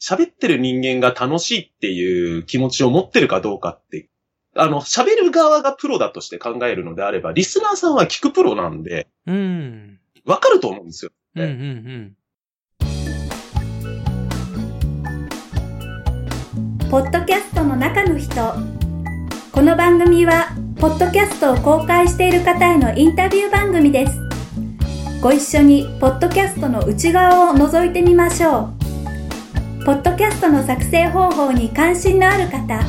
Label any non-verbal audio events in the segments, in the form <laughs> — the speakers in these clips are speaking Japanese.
喋ってる人間が楽しいっていう気持ちを持ってるかどうかって、あの、喋る側がプロだとして考えるのであれば、リスナーさんは聞くプロなんで、うん。わかると思うんですよ。うんうんうん。ポッドキャストの中の人この番組はポッドキャストを公開している方へのインタビュー番組ですご一緒にポッドキャストの内側を覗いてみましょうポッドキャストの作成方法に関心のある方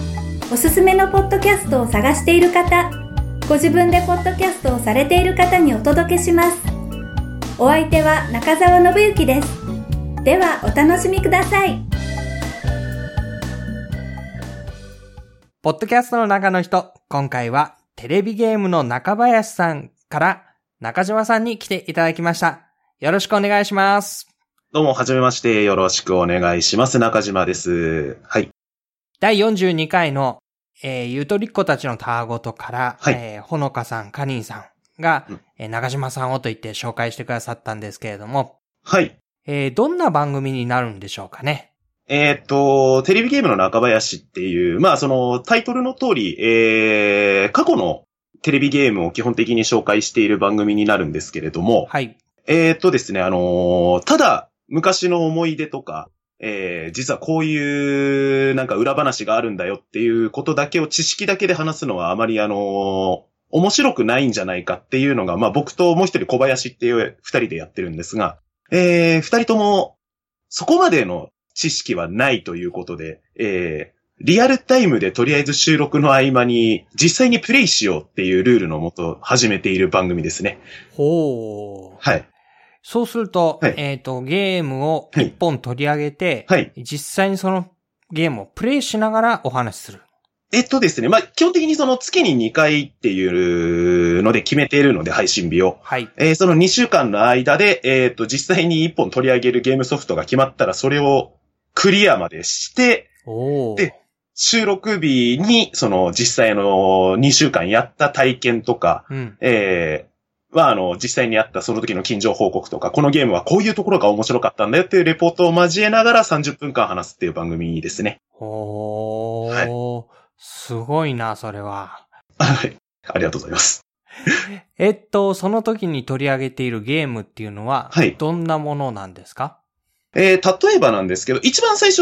おすすめのポッドキャストを探している方ご自分でポッドキャストをされている方にお届けしますお相手は中澤信之ですではお楽しみくださいポッドキャストの中の人、今回はテレビゲームの中林さんから中島さんに来ていただきました。よろしくお願いします。どうも、はじめまして。よろしくお願いします。中島です。はい。第42回の、えー、ゆとりっ子たちのたわごとから、はいえーほのかさん、かりんさんが、うんえー中島さんをと言って紹介してくださったんですけれども、はい。えーどんな番組になるんでしょうかね？えーっと、テレビゲームの中林っていう、まあそのタイトルの通り、えー、過去のテレビゲームを基本的に紹介している番組になるんですけれども、はい。えーっとですね、あのーただ昔の思い出とか、えー、実はこういうなんか裏話があるんだよっていうことだけを知識だけで話すのはあまりあのー面白くないんじゃないかっていうのが、まあ僕ともう一人小林っていう二人でやってるんですが、えー、二人ともそこまでの知識はないということで、えー、リアルタイムでとりあえず収録の合間に実際にプレイしようっていうルールのもと始めている番組ですね。ほう。はい。そうすると、はいえっ、と、ゲームを一本取り上げて、はい。実際にそのゲームをプレイしながらお話しする。えっとですね、まあ、基本的にその月に2回っていうので決めているので、配信日を。はい。えーその2週間の間で、えっと、実際に1本取り上げるゲームソフトが決まったら、それをクリアまでして、で収録日に、その実際の2週間やった体験とか、うん。えーは、あの、実際にあったその時の近所報告とか、このゲームはこういうところが面白かったんだよっていうレポートを交えながら30分間話すっていう番組ですね。おー、すごいな、それは。はい。ありがとうございます。<laughs> えっと、その時に取り上げているゲームっていうのは、はいどんなものなんですか？えー例えばなんですけど、一番最初、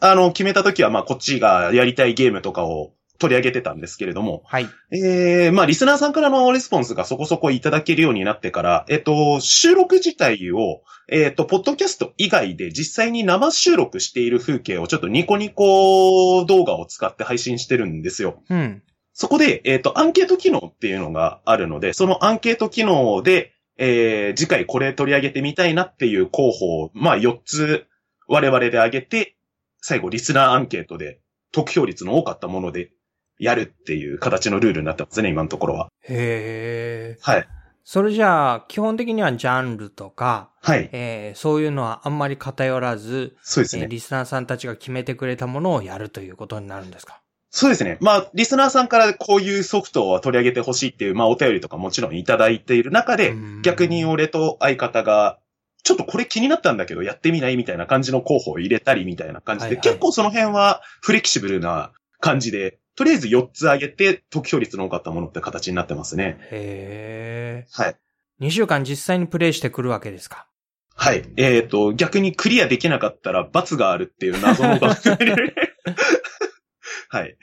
あの、決めた時は、まあ、こっちがやりたいゲームとかを取り上げてたんですけれども、はい。えー、まあ、リスナーさんからのレスポンスがそこそこいただけるようになってから、えっと、収録自体を、えっと、ポッドキャスト以外で実際に生収録している風景をちょっとニコニコ動画を使って配信してるんですよ。うん。そこで、えっ、と、アンケート機能っていうのがあるので、そのアンケート機能で、えー、次回これ取り上げてみたいなっていう候補を、まあ4つ我々で挙げて、最後リスナーアンケートで得票率の多かったものでやるっていう形のルールになってますね、今のところは。へー。はい。それじゃあ、基本的にはジャンルとか、はい。えーそういうのはあんまり偏らず、えーそうですね。リスナーさんたちが決めてくれたものをやるということになるんですか？そうですね。まあ、リスナーさんからこういうソフトを取り上げてほしいっていう、まあ、お便りとかもちろんいただいている中で、うん逆に俺と相方が、ちょっとこれ気になったんだけど、やってみないみたいな感じの候補を入れたりみたいな感じで、はいはい結構その辺はフレキシブルな感じで、とりあえず4つ上げて得票率の多かったものって形になってますね。へはい。ー。2週間実際にプレイしてくるわけですか？はい。えっ、と、逆にクリアできなかったら罰があるっていう謎の番組で <laughs> はい。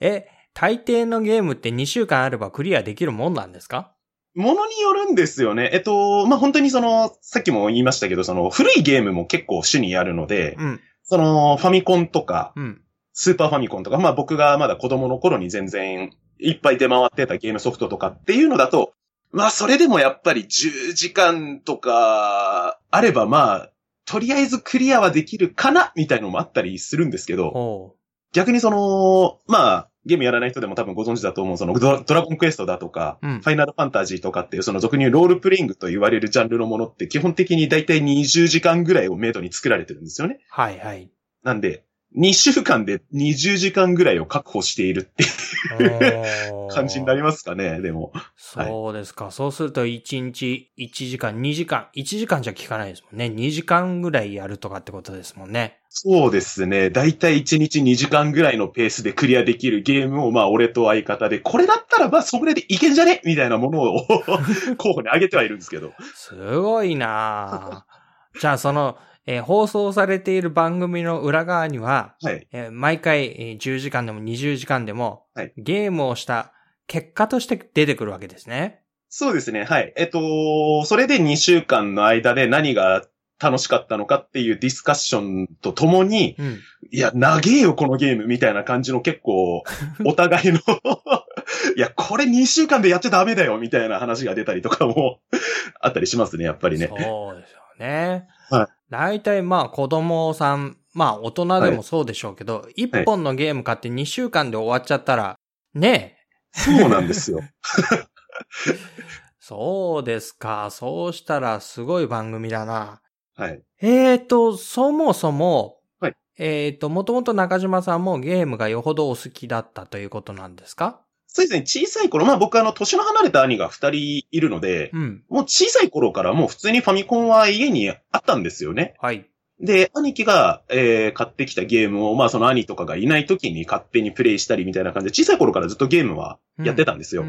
え、大抵のゲームって2週間あればクリアできるもんなんですか？ものによるんですよね。えっと、まあ、本当にその、さっきも言いましたけど、その、古いゲームも結構種にあるので、うん。その、ファミコンとか、うん。スーパーファミコンとか、まあ僕がまだ子供の頃に全然いっぱい出回ってたゲームソフトとかっていうのだと、まあそれでもやっぱり10時間とかあればまあ、とりあえずクリアはできるかなみたいのもあったりするんですけど、ほ逆にその、まあ、ゲームやらない人でも多分ご存知だと思う、そのドラドラゴンクエストだとか、うんファイナルファンタジーとかっていうその俗に言うロールプレイングと言われるジャンルのものって基本的にだいたい20時間ぐらいをめどに作られてるんですよね。う。はいはい。なんで、2週間で20時間ぐらいを確保しているっていう感じになりますかね、でも。そうですか。そうすると1日1時間、2時間、1時間じゃ効かないですもんね。2時間ぐらいやるとかってことですもんね。そうですね。だいたい1日2時間ぐらいのペースでクリアできるゲームを、まあ、俺と相方で、これだったら、まあ、それでいけんじゃね？みたいなものを <laughs> 候補に挙げてはいるんですけど。すごいなじゃあ、その、えー、放送されている番組の裏側には、はい、えー、毎回、えー、10時間でも20時間でも、はい、ゲームをした結果として出てくるわけですね。そうですね。はい。えっと、それで2週間の間で何が楽しかったのかっていうディスカッションとともに、うん、いや、長えよ、このゲームみたいな感じの結構、<laughs> お互いの <laughs> いや、これ2週間でやっちゃダメだよ、みたいな話が出たりとかもあったりしますね、やっぱりね。そうですよね。はい。大体まあ子供さん、まあ大人でもそうでしょうけど、一、はい、本のゲーム買って2週間で終わっちゃったら、ねえ。そうなんですよ。<laughs> そうですか。そうしたらすごい番組だな。はい。えーと、そもそも、はい。えーと、もともと中島さんもゲームがよほどお好きだったということなんですか？そうですね、小さい頃、まあ僕あの、年の離れた兄が二人いるので、うん、もう小さい頃からもう普通にファミコンは家にあったんですよね。はい。で、兄貴が、えー、買ってきたゲームを、まあその兄とかがいない時に勝手にプレイしたりみたいな感じで、小さい頃からずっとゲームはやってたんですよ。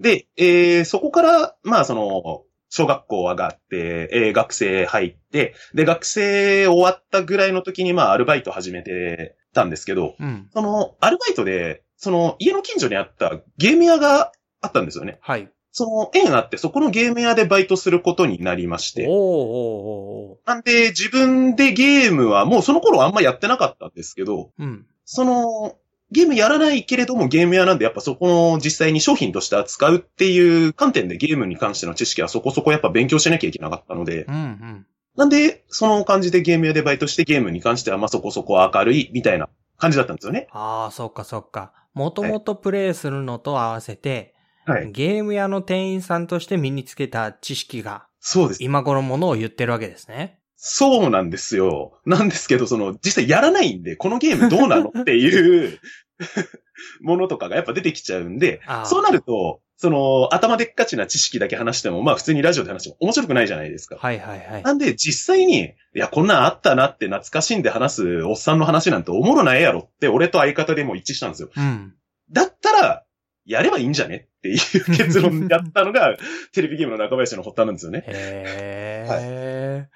で、えー、そこから、まあその、小学校上がって、えー、学生入って、で、学生終わったぐらいの時に、まあアルバイト始めてたんですけど、うん、その、アルバイトで、その家の近所にあったゲーム屋があったんですよね。はい。その縁があって、そこのゲーム屋でバイトすることになりまして。おーおーなんで、自分でゲームはもうその頃あんまやってなかったんですけど、うん、その、ゲームやらないけれどもゲーム屋なんでやっぱそこの実際に商品として扱うっていう観点でゲームに関しての知識はそこそこやっぱ勉強しなきゃいけなかったので、うんうん、なんで、その感じでゲーム屋でバイトしてゲームに関してはまあそこそこ明るいみたいな感じだったんですよね。ああ、そっかそっか。もともとプレイするのと合わせて、はい、ゲーム屋の店員さんとして身につけた知識が、そうです。今頃ものを言ってるわけですね。そうなんですよ。なんですけど、その、実際やらないんで、このゲームどうなのっていう <laughs> ものとかがやっぱ出てきちゃうんで、そうなると、その、頭でっかちな知識だけ話しても、まあ普通にラジオで話しても面白くないじゃないですか。はいはいはい。なんで実際に、いや、こんなんあったなって懐かしんで話すおっさんの話なんておもろないやろって、俺と相方でも一致したんですよ。うん。だったら、やればいいんじゃねっていう結論やったのが、<laughs> テレビゲームの中林の発端なんですよね。へー。はい、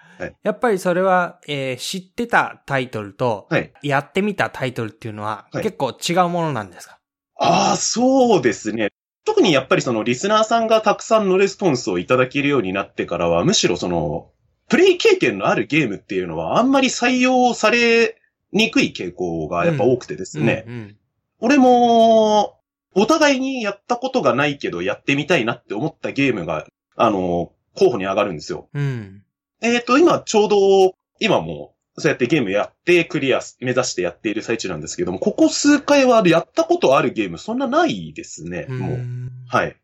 やっぱりそれは、えー、知ってたタイトルと、はい、やってみたタイトルっていうのは、結構違うものなんですか？ああ、そうですね。特にやっぱりそのリスナーさんがたくさんのレスポンスをいただけるようになってからは、むしろその、プレイ経験のあるゲームっていうのはあんまり採用されにくい傾向がやっぱ多くてですね。うんうんうん、俺も、お互いにやったことがないけどやってみたいなって思ったゲームが、あの、候補に上がるんですよ。うん。えっ、ー、と、今ちょうど、今も、そうやってゲームやってクリア目指してやっている最中なんですけども、ここ数回はやったことあるゲームそんなないですね、もう。はい。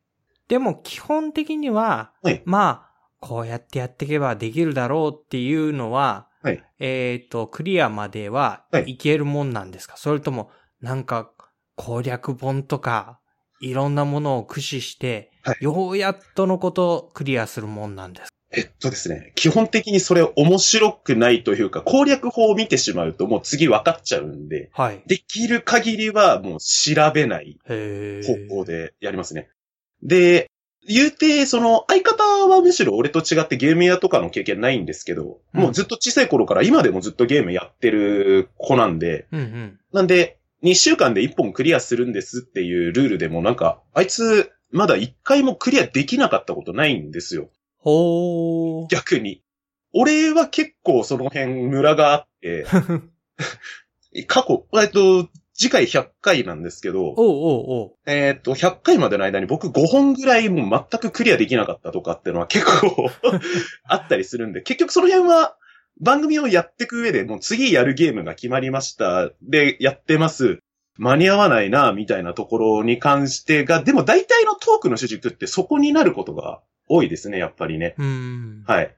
でも基本的には、はい、まあ、こうやってやっていけばできるだろうっていうのは、はい、えっ、ー、と、クリアまではい。けるもんなんですか、はい、それとも、なんか、攻略本とか、いろんなものを駆使して、はい、ようやっとのことクリアするもんなんですえっとですね、基本的にそれ面白くないというか、攻略法を見てしまうともう次分かっちゃうんで、はい、できる限りはもう調べない方向でやりますね。で、言うて、その、相方はむしろ俺と違ってゲーム屋とかの経験ないんですけど、うん、もうずっと小さい頃から今でもずっとゲームやってる子なんで、うんうん、なんで、2週間で1本クリアするんですっていうルールでもなんか、あいつ、まだ1回もクリアできなかったことないんですよ。ほー。逆に。俺は結構その辺ムラがあって、<laughs> 過去、えっと、次回100回なんですけど、おうおうおうえっと、100回までの間に僕5本ぐらいもう全くクリアできなかったとかっていうのは結構 <laughs> あったりするんで、結局その辺は番組をやっていく上でもう次やるゲームが決まりました。で、やってます。間に合わないな、みたいなところに関してが、でも大体のトークの主軸ってそこになることが多いですね、やっぱりね。はい。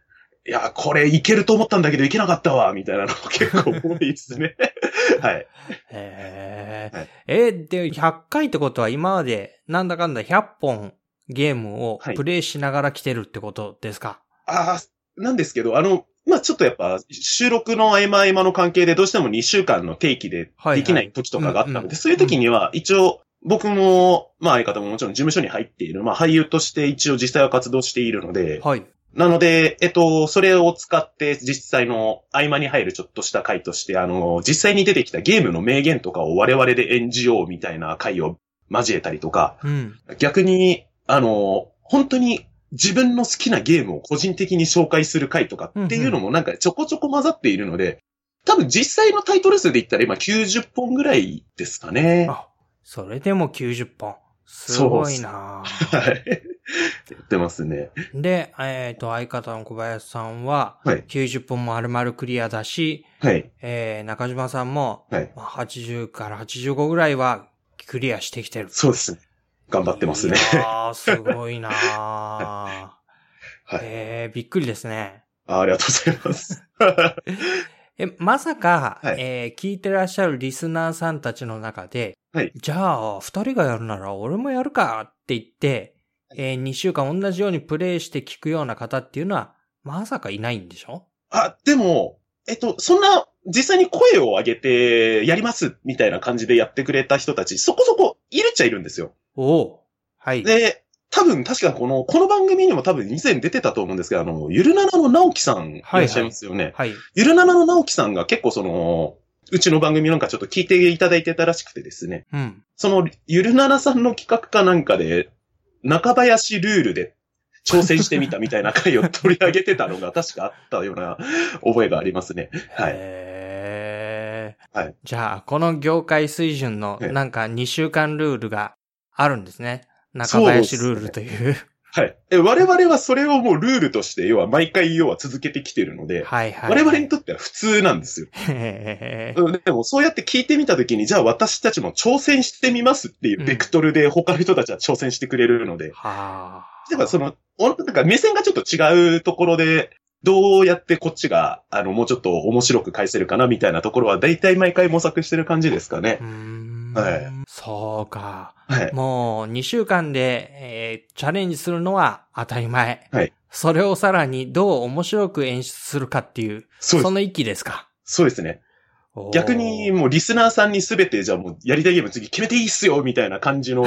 いや、これいけると思ったんだけどいけなかったわ、みたいなの結構多いですね。<laughs> はい。へえ。はい、え、で、100回ってことは今までなんだかんだ100本ゲームをプレイしながら来てるってことですか、はい、ああ、なんですけど、あの、まあちょっとやっぱ収録の合間合間の関係でどうしても2週間の定期でできない時とかがあったので、そういう時には一応僕も、まあ相方ももちろん事務所に入っている、まあ俳優として一応実際は活動しているので、はい。なので、えっと、それを使って実際の合間に入るちょっとした回として、あの、実際に出てきたゲームの名言とかを我々で演じようみたいな回を交えたりとか、うん、逆に、あの、本当に自分の好きなゲームを個人的に紹介する回とかっていうのもなんかちょこちょこ混ざっているので、多分実際のタイトル数で言ったら今90本ぐらいですかね。あ、それでも90本。すごいなはい。言ってますね。で、えっ、ー、と、相方の小林さんは、90本も丸々クリアだし、はい。えー、中島さんも、はい。80から85ぐらいはクリアしてきてる。そうですね。頑張ってますね。ああ、すごいな <laughs> はい。えー、びっくりですね。あありがとうございます。<laughs> え、まさか、はい、えー、聞いてらっしゃるリスナーさんたちの中で、はい。じゃあ、二人がやるなら俺もやるかって言って、えー、2週間同じようにプレイして聞くような方っていうのは、まさかいないんでしょ？あ、でも、えっと、そんな、実際に声を上げて、やりますみたいな感じでやってくれた人たち、そこそこいるっちゃいるんですよ。おお。はい。で、多分確かこの、この番組にも多分以前出てたと思うんですけど、あの、ゆるななの直樹さんいらっしゃいますよね。はい、はい。ゆるななの直樹さんが結構その、うちの番組なんかちょっと聞いていただいてたらしくてですね。うん。その、ゆるななさんの企画かなんかで、中林ルールで挑戦してみたみたいな回を取り上げてたのが <laughs> 確かあったような覚えがありますね。はい。へはい。じゃあ、この業界水準のなんか2週間ルールがあるんですね。中林ルールという。はい。我々はそれをもうルールとして、要は毎回要は続けてきてるので、はいはい、我々にとっては普通なんですよ。でもそうやって聞いてみたときに、じゃあ私たちも挑戦してみますっていうベクトルで他の人たちは挑戦してくれるので、うん、はだからその、なんか目線がちょっと違うところで、どうやってこっちが、あの、もうちょっと面白く返せるかなみたいなところは、だいたい毎回模索してる感じですかね。はい。そうか。はい。もう2週間で、えー、チャレンジするのは当たり前。はい。それをさらにどう面白く演出するかっていう、そその域ですか。そうですね。逆にもうリスナーさんにすべてじゃあもうやりたいゲーム次決めていいっすよみたいな感じの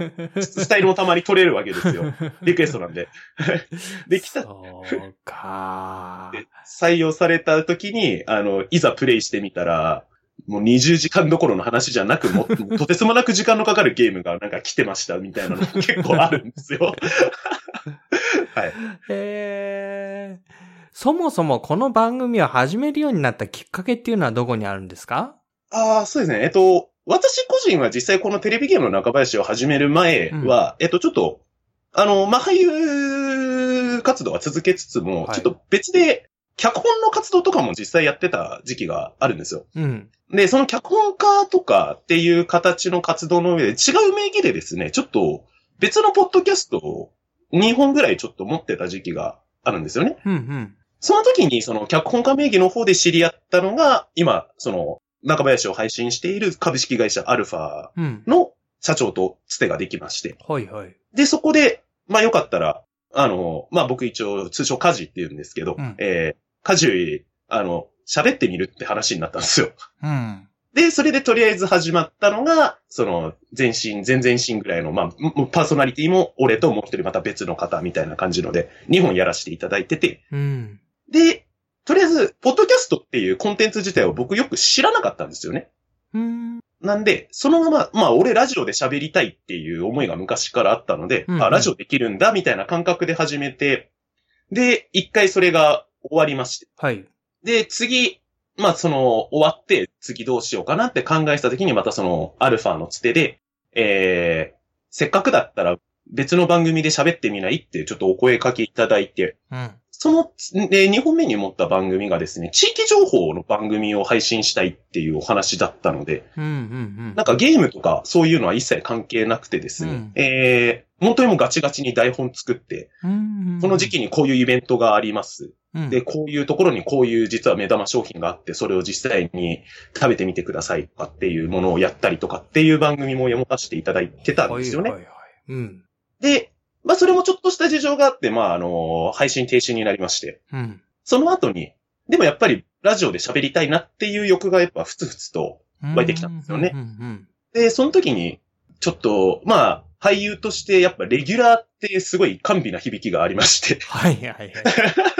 <laughs> スタイルもたまに取れるわけですよ。<laughs> リクエストなんで。<laughs> できた。そうか。採用された時に、あの、いざプレイしてみたら、もう20時間どころの話じゃなく、も <laughs> とてつもなく時間のかかるゲームがなんか来てましたみたいなの <laughs> 結構あるんですよ。<laughs> はい。へー。そもそもこの番組を始めるようになったきっかけっていうのはどこにあるんですか？ああ、そうですね。えっと、私個人は実際このテレビゲームの中林を始める前は、うん、えっと、ちょっと、あの、まあ、俳優活動は続けつつも、はい、ちょっと別で脚本の活動とかも実際やってた時期があるんですよ。うん。で、その脚本家とかっていう形の活動の上で違う名義でですね、ちょっと別のポッドキャストを2本ぐらいちょっと持ってた時期があるんですよね。うんうん。その時にその脚本家名義の方で知り合ったのが、今、その中林を配信している株式会社アルファの社長とつてができまして。うん、はいはい。で、そこで、まあよかったら、あの、まあ僕一応通称カジって言うんですけど、うん、えー、カジュあの、喋ってみるって話になったんですよ。うん。で、それでとりあえず始まったのが、その、全身、全然身ぐらいの、まあ、パーソナリティも俺ともう一人また別の方みたいな感じので、2本やらせていただいてて、うん。で、とりあえず、ポッドキャストっていうコンテンツ自体を僕よく知らなかったんですよね。うん。なんで、そのまま、まあ、俺ラジオで喋りたいっていう思いが昔からあったので、うんうん、あ、ラジオできるんだ、みたいな感覚で始めて、で、一回それが終わりまして。はい。で、次、まあその、終わって、次どうしようかなって考えた時にまたその、アルファのつてで、えー、せっかくだったら別の番組で喋ってみないってちょっとお声かけいただいて、うん。その、で、2本目に持った番組がですね、地域情報の番組を配信したいっていうお話だったので、うんうんうん、なんかゲームとかそういうのは一切関係なくてですね、うん、えー、本当にもガチガチに台本作って、うんうん、この時期にこういうイベントがあります。うん、で、こういうところにこういう実は目玉商品があって、それを実際に食べてみてくださいとかっていうものをやったりとかっていう番組も読ませていただいてたんですよね。はいはいはい。うん。で、まあそれもちょっとした事情があって、まああの、配信停止になりまして。うん。その後に、でもやっぱりラジオで喋りたいなっていう欲がやっぱふつふつと湧いてきたんですよね。で、その時に、ちょっと、まあ、俳優としてやっぱレギュラーってすごい甘美な響きがありまして。はいはいはい。<laughs>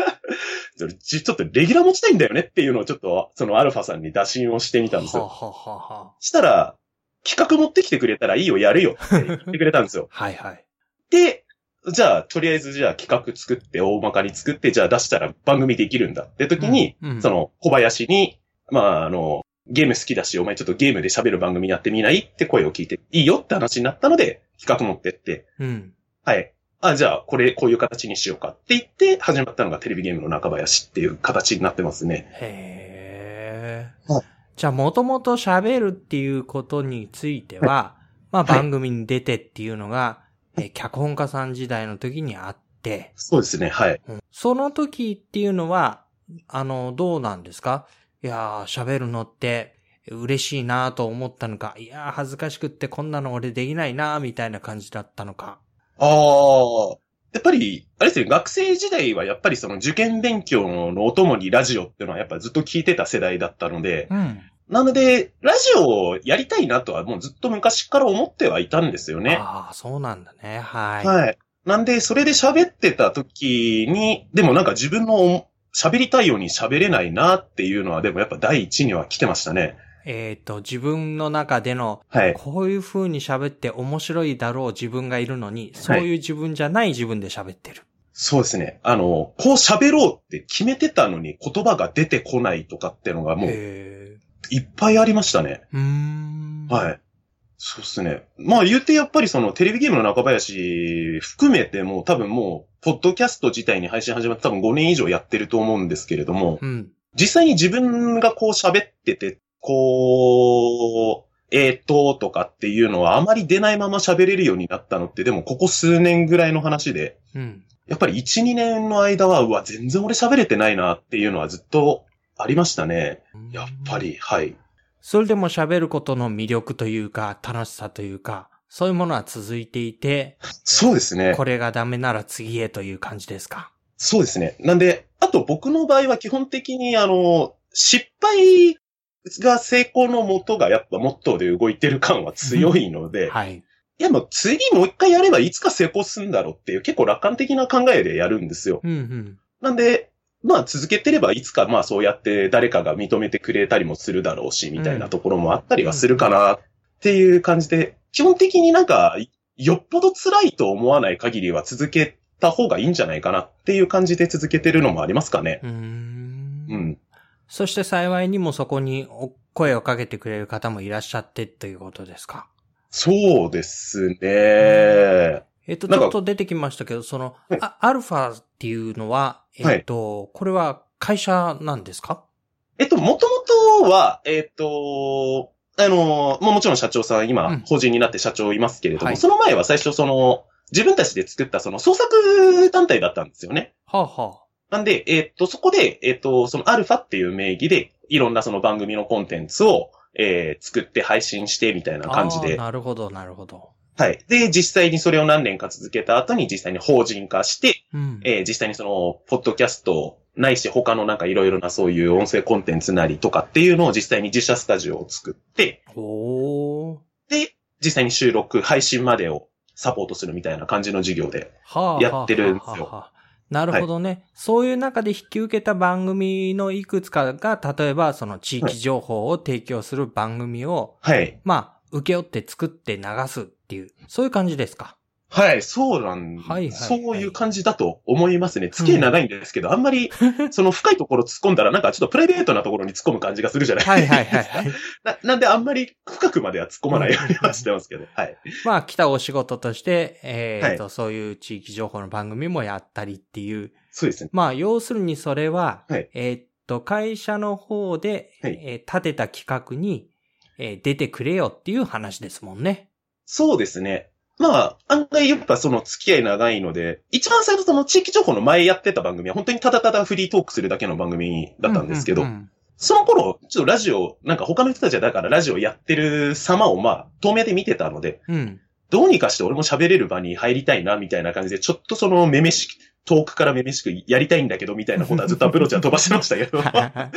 ちょっとレギュラー持ちたいんだよねっていうのをちょっと、そのアルファさんに打診をしてみたんですよ。はははしたら、企画持ってきてくれたらいいよ、やるよって言ってくれたんですよ。はいはい。で、じゃあ、とりあえずじゃあ企画作って、大まかに作って、じゃあ出したら番組できるんだって時に、うんうん、その小林に、まあ、あの、ゲーム好きだし、お前ちょっとゲームで喋る番組やってみない？って声を聞いて、いいよって話になったので、企画持ってって、うん。はい。あ、じゃあ、これ、こういう形にしようかって言って、始まったのがテレビゲームの中林っていう形になってますね。へー。はい、じゃあ、もともと喋るっていうことについては、はい、まあ、番組に出てっていうのが、えー、脚本家さん時代の時にあって。そうですね、はい。うん、その時っていうのは、あの、どうなんですか？いやー、喋るのって嬉しいなと思ったのか、いやー、恥ずかしくってこんなの俺できないなみたいな感じだったのか。ああ、やっぱり、あれですね、学生時代はやっぱりその受験勉強のお供にラジオっていうのはやっぱずっと聞いてた世代だったので、うん、なので、ラジオをやりたいなとはもうずっと昔から思ってはいたんですよね。ああ、そうなんだね。はい。はい。なんで、それで喋ってた時に、でもなんか自分の喋りたいように喋れないなっていうのは、でもやっぱ第一には来てましたね。えっ、ー、と、自分の中での、はい、こういう風に喋って面白いだろう自分がいるのに、そういう自分じゃない自分で喋ってる。そうですね。あの、こう喋ろうって決めてたのに言葉が出てこないとかってのがもう、いっぱいありましたね。はい。そうですね。まあ言うてやっぱりそのテレビゲームの中林含めても多分もう、ポッドキャスト自体に配信始まって多分5年以上やってると思うんですけれども、うん、実際に自分がこう喋ってて、こう、えーととかっていうのはあまり出ないまま喋れるようになったのって、でもここ数年ぐらいの話で、うん、やっぱり1、2年の間は、うわ、全然俺喋れてないなっていうのはずっとありましたね。やっぱり、はい。それでも喋ることの魅力というか、楽しさというか、そういうものは続いていて、<laughs> そうですね。これがダメなら次へという感じですか？そうですね。なんで、あと僕の場合は基本的にあの、失敗が成功のもとがやっぱモットーで動いてる感は強いので、はい。いやもう次もう一回やればいつか成功するんだろうっていう結構楽観的な考えでやるんですよ。うんうん、なんで、まあ続けてればいつかまあそうやって誰かが認めてくれたりもするだろうし、みたいなところもあったりはするかなっていう感じで、基本的になんか、よっぽど辛いと思わない限りは続けた方がいいんじゃないかなっていう感じで続けてるのもありますかね。うんうん。そして幸いにもそこに声をかけてくれる方もいらっしゃってということですか？そうですね。えっ、と、ちょっと出てきましたけど、その、あアルファっていうのは、えっ、と、はい、これは会社なんですか？えっと、もともとは、えっ、と、あの、ももちろん社長さん、今、法人になって社長いますけれども、はい、その前は最初その、自分たちで作ったその創作団体だったんですよね。はあ、はあ。なんで、えっ、と、そこで、えっ、と、そのアルファっていう名義で、いろんなその番組のコンテンツを、えー、作って配信してみたいな感じで。なるほど、なるほど。はい。で、実際にそれを何年か続けた後に実際に法人化して、うん、えー、実際にその、ポッドキャストないし他のなんかいろいろなそういう音声コンテンツなりとかっていうのを実際に自社スタジオを作って、で、実際に収録、配信までをサポートするみたいな感じの事業でやってるんですよ。なるほどね、はい、そういう中で引き受けた番組のいくつかが、例えばその地域情報を提供する番組を、はい。まあ、受け負って作って流すっていう、そういう感じですか？はい、そうなん、はいはい、そういう感じだと思いますね。付き合い長いんですけど、うん、あんまり、<laughs> その深いところ突っ込んだら、なんかちょっとプライベートなところに突っ込む感じがするじゃないですか。はいはいはい、はい <laughs> な。なんであんまり深くまでは突っ込まないようにはしてますけど、はい。まあ、来たお仕事として、えー、と、はい、そういう地域情報の番組もやったりっていう。そうですね。まあ、要するにそれは、はい、えっと、会社の方で、はい、えー、立てた企画に、えー、出てくれよっていう話ですもんね。そうですね。まあ、案外やっぱその付き合い長いので、一番最初その地域情報の前やってた番組は本当にただただフリートークするだけの番組だったんですけど、うんうんうんその頃、ちょっとラジオ、なんか他の人たちはだからラジオやってる様をまあ、透明で見てたので、うん、どうにかして俺も喋れる場に入りたいな、みたいな感じで、ちょっとそのめめしく、遠くからめめしくやりたいんだけど、みたいなことはずっと <laughs> アプローチは飛ばしてましたけど。<laughs> は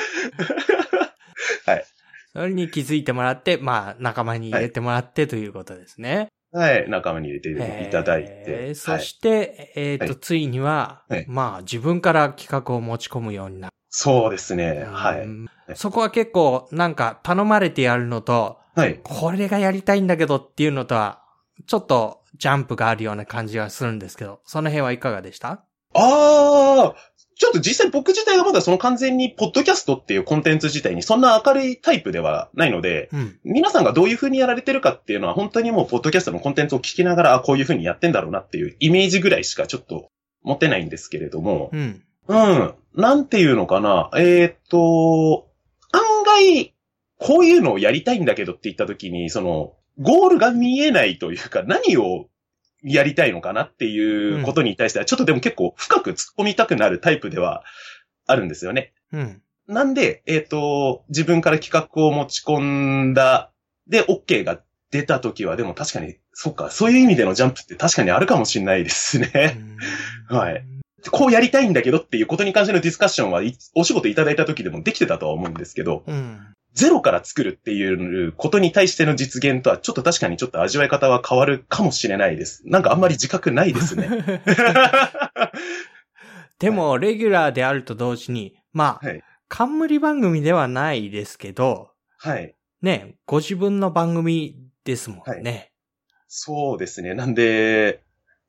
い。それに気づいてもらって、まあ、仲間に入れてもらって、ということですね。はい、仲間に入れていただいて。そして、はい、えっ、ー、と、ついには、はい、まあ、自分から企画を持ち込むようになる。そうですね。はい。そこは結構、なんか、頼まれてやるのと、はい。これがやりたいんだけどっていうのとは、ちょっと、ジャンプがあるような感じがするんですけど、その辺はいかがでした？ああ、ちょっと実際僕自体がまだその完全にポッドキャストっていうコンテンツ自体にそんな明るいタイプではないので、うん、皆さんがどういう風にやられてるかっていうのは本当にもうポッドキャストのコンテンツを聞きながら、あ、こういう風にやってんだろうなっていうイメージぐらいしかちょっと持ってないんですけれども、うん。うん。なんていうのかな。えー、っと、案外、こういうのをやりたいんだけどって言った時に、その、ゴールが見えないというか、何をやりたいのかなっていうことに対しては、ちょっとでも結構深く突っ込みたくなるタイプではあるんですよね。うん。なんで、えっ、ー、と、自分から企画を持ち込んだ、で、OK が出た時は、でも確かに、そっか、そういう意味でのジャンプって確かにあるかもしれないですね。はい。こうやりたいんだけどっていうことに関してのディスカッションは、お仕事いただいた時でもできてたとは思うんですけど、うん、ゼロから作るっていうことに対しての実現とは、ちょっと確かにちょっと味わい方は変わるかもしれないです。なんかあんまり自覚ないですね。<laughs> でも、レギュラーであると同時に、まあ、はい、冠番組ではないですけど、はい。ね、ご自分の番組ですもんね。はい、そうですね。なんで、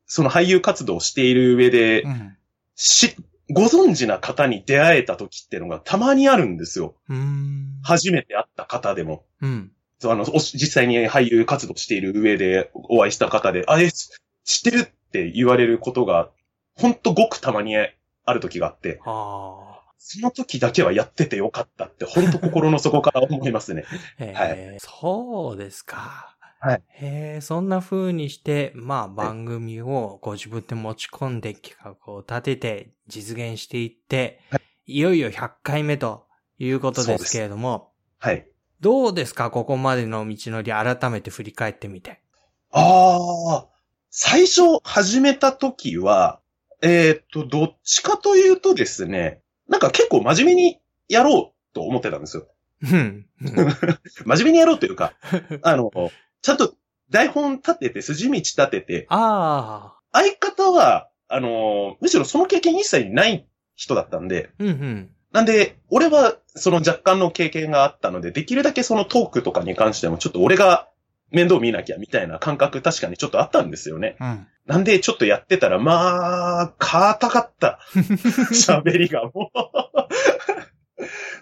その俳優活動をしている上で、うん、し、ご存知な方に出会えた時っていうのがたまにあるんですよ。初めて会った方でも。うん。あの、実際に俳優活動している上でお会いした方で、あれ、知ってるって言われることが、ほんとごくたまにある時があって。その時だけはやっててよかったって、ほんと心の底から思いますね。<laughs> はい。そうですか。はい。へえ、そんな風にして、まあ番組をご自分で持ち込んで企画を立てて実現していって、はい、いよいよ100回目ということですけれども、はい。どうですか？ここまでの道のり改めて振り返ってみて。ああ、最初始めた時は、えー、っと、どっちかというとですね、なんか結構真面目にやろうと思ってたんですよ。うん。<laughs> 真面目にやろうというか、<laughs> あの、ちゃんと台本立てて、筋道立てて、ああ。相方は、あのむしろその経験一切ない人だったんで、うんうん。なんで、俺はその若干の経験があったので、できるだけそのトークとかに関してもちょっと俺が面倒見なきゃみたいな感覚確かにちょっとあったんですよね。うん。なんでちょっとやってたら、まあ、硬かった。<laughs> 喋りがも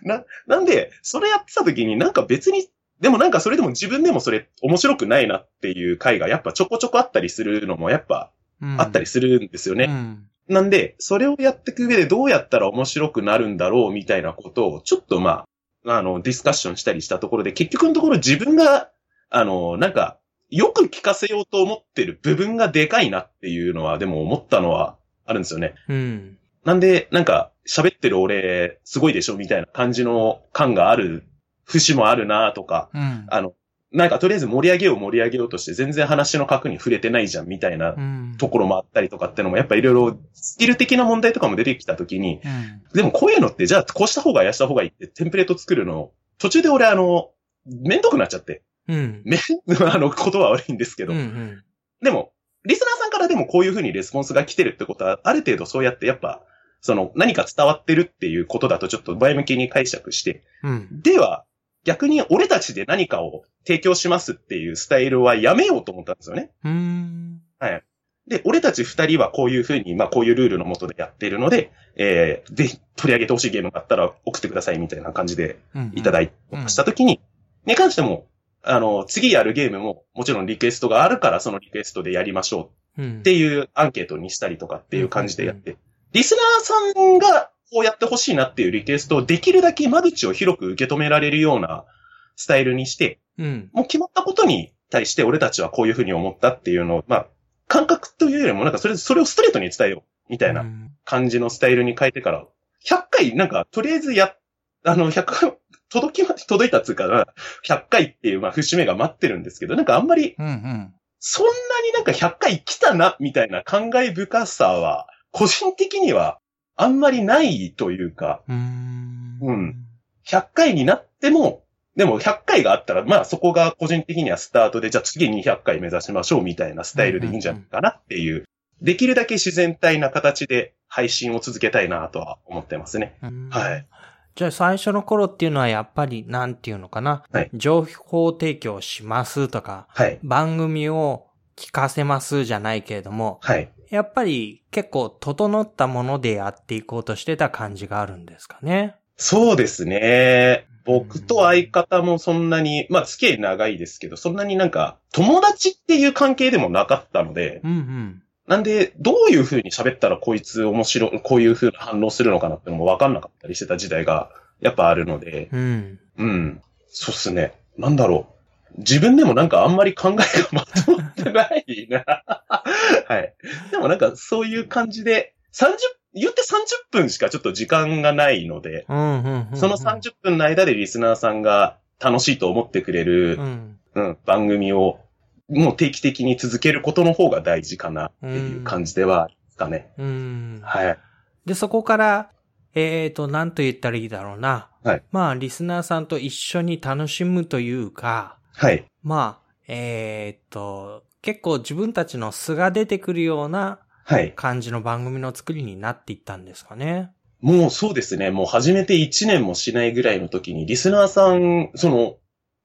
う <laughs> な、なんで、それやってた時になんか別にでもなんかそれでも自分でもそれ面白くないなっていう回がやっぱちょこちょこあったりするのもやっぱあったりするんですよね。うん、なんで、それをやっていく上でどうやったら面白くなるんだろうみたいなことをちょっとまあ、あの、ディスカッションしたりしたところで結局のところ自分が、あの、なんか、よく聞かせようと思ってる部分がでかいなっていうのはでも思ったのはあるんですよね。うん。なんで、なんか、喋ってる俺、すごいでしょみたいな感じの感がある節もあるなとか、うん、あの、なんかとりあえず盛り上げよう盛り上げようとして全然話の核に触れてないじゃんみたいなところもあったりとかってのもやっぱいろいろスキル的な問題とかも出てきたときに、うん、でもこういうのってじゃあこうした方がやした方がいいってテンプレート作るの途中で俺あの、めんどくなっちゃって。うん。め、あの、言葉悪いんですけど。うんうん、でも、リスナーさんからでもこういうふうにレスポンスが来てるってことは、ある程度そうやってやっぱ、その何か伝わってるっていうことだとちょっと前向きに解釈して、うん、では、逆に俺たちで何かを提供しますっていうスタイルはやめようと思ったんですよね。うん。はい。で、俺たち二人はこういうふうに、まあこういうルールのもとでやっているので、えー、ぜひ取り上げてほしいゲームがあったら送ってくださいみたいな感じでいただいたしたときに、に関しても、あの、次やるゲームももちろんリクエストがあるからそのリクエストでやりましょうっていうアンケートにしたりとかっていう感じでやって、リスナーさんがこうやってほしいなっていうリクエストをできるだけ間口を広く受け止められるようなスタイルにして、うん、もう決まったことに対して俺たちはこういうふうに思ったっていうのを、まあ、感覚というよりもなんかそれ、それをストレートに伝えよう、みたいな感じのスタイルに変えてから、100回なんか、とりあえずや、あの、100回、届きま、届いたっつうか、100回っていう、まあ、節目が待ってるんですけど、なんかあんまり、そんなになんか100回来たな、みたいな感慨深さは、個人的にはあんまりないというか、うん,、うん。100回になっても、でも100回があったら、まあそこが個人的にはスタートで、じゃあ次に200回目指しましょうみたいなスタイルでいいんじゃないかなっていう、できるだけ自然体な形で配信を続けたいなとは思ってますね。はい。じゃあ最初の頃っていうのはやっぱりなんていうのかな？はい。情報提供しますとか。はい。番組を聞かせますじゃないけれども。はい。やっぱり結構整ったものでやっていこうとしてた感じがあるんですかね。そうですね。僕と相方もそんなに、まあ付き合い長いですけど、そんなになんか友達っていう関係でもなかったので、うんうん、なんで、どういう風に喋ったらこいつ面白い、こういう風な反応するのかなってのもわかんなかったりしてた時代がやっぱあるので、うん。うん。そうっすね。なんだろう。自分でもなんかあんまり考えがまとまってないな。<laughs> はい。でもなんかそういう感じで、30言って30分しかちょっと時間がないので、その30分の間でリスナーさんが楽しいと思ってくれる、うん、うん、番組をもう定期的に続けることの方が大事かなっていう感じではですかね。うん。はい。で、そこから、えっ、ー、と、なんと言ったらいいだろうな。はい。まあ、リスナーさんと一緒に楽しむというか、はい。まあ、えっ、ー、と、結構自分たちの素が出てくるような、はい。感じの番組の作りになっていったんですかね。もうそうですね。もう始めて1年もしないぐらいの時に、リスナーさん、その、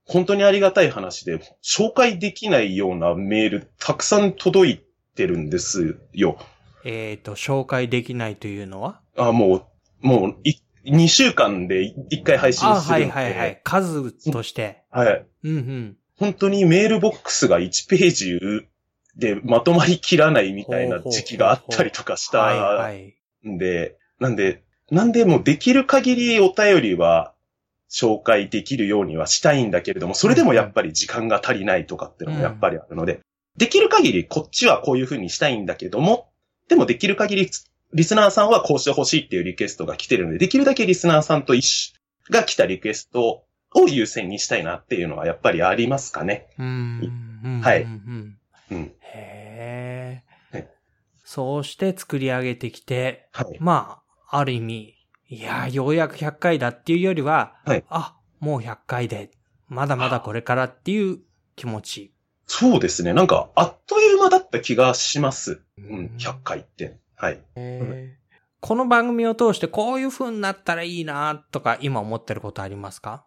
本当にありがたい話で、紹介できないようなメール、たくさん届いてるんですよ。えっ、ー、と、紹介できないというのは？あ、もう、もう、い、2週間で1回配信するあ、はいはいはい。数として。はい。うんうん。本当にメールボックスが1ページでまとまりきらないみたいな時期があったりとかしたんで、なんで、なんでもできる限りお便りは紹介できるようにはしたいんだけれども、それでもやっぱり時間が足りないとかっていうのもやっぱりあるので、うん、できる限りこっちはこういうふうにしたいんだけども、でもできる限りリスナーさんはこうしてほしいっていうリクエストが来てるので、できるだけリスナーさんと一緒が来たリクエストを優先にしたいなっていうのはやっぱりありますかね。うんはい。うん、へえ。そうして作り上げてきて、はい、まあ、ある意味、いやようやく100回だっていうよりは、はい。あ、もう100回で、まだまだこれからっていう気持ち。そうですね。なんか、あっという間だった気がします。うん、100回って。はい。この番組を通してこういう風になったらいいなとか今思ってることありますか？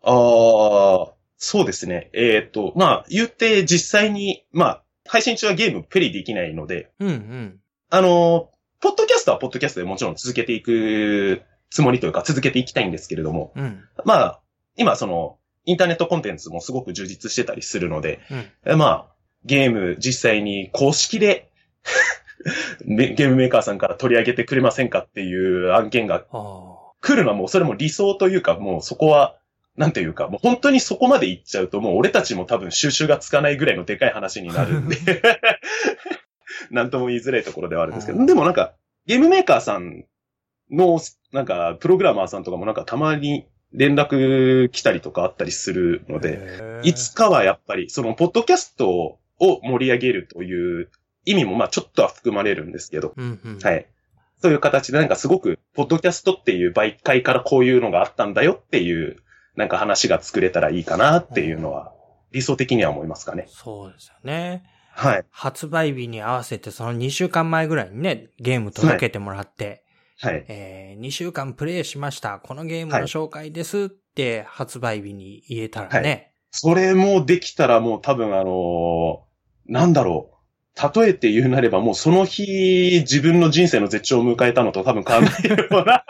ああ、そうですね。えっ、ー、と、まあ、言って実際に、まあ、配信中はゲームプレイできないので、うんうん。あの、ポッドキャストはポッドキャストでもちろん続けていくつもりというか続けていきたいんですけれども、うん、まあ、今その、インターネットコンテンツもすごく充実してたりするので、うん、まあ、ゲーム実際に公式でゲームメーカーさんから取り上げてくれませんかっていう案件が来るのはもうそれも理想というか、もうそこは、なんていうか、もう本当にそこまで行っちゃうともう俺たちも多分収集がつかないぐらいのでかい話になるんで <laughs> なんとも言いづらいところではあるんですけど、でもなんか、ゲームメーカーさんの、なんか、プログラマーさんとかもなんかたまに連絡来たりとかあったりするので、いつかはやっぱり、その、ポッドキャストを盛り上げるという意味もまあちょっとは含まれるんですけど、うんうん、はい。そういう形でなんかすごく、ポッドキャストっていう媒介からこういうのがあったんだよっていう、なんか話が作れたらいいかなっていうのは、理想的には思いますかね。そうですよね。はい。発売日に合わせてその2週間前ぐらいにね、ゲーム届けてもらって、はい。えー、2週間プレイしました。このゲームの紹介ですって発売日に言えたらね。はい、それもできたらもう多分あのー、なんだろう。例えて言うなればもうその日自分の人生の絶頂を迎えたのと多分考えるような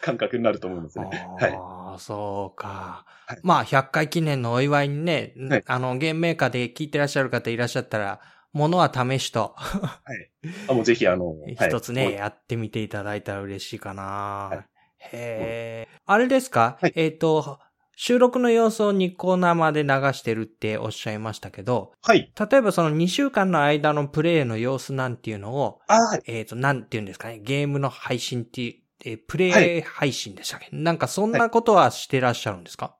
感覚になると思うんですね。はい。そうか。はい、まあ、100回記念のお祝いにね、はい、あの、ゲームメーカーで聞いてらっしゃる方いらっしゃったら、ものは試しと。はい。あ、もうぜひあの、<laughs> 一つね、はい、やってみていただいたら嬉しいかな。はい、へえ。あれですか、はい、えっ、ー、と、収録の様子をニコ生で流してるっておっしゃいましたけど、はい。例えばその2週間の間のプレイの様子なんていうのを、あはい。えっ、ー、と、なんていうんですかね、ゲームの配信っていう、えー、プレイ配信でしたっけ、はい、なんかそんなことはしてらっしゃるんですか、はい、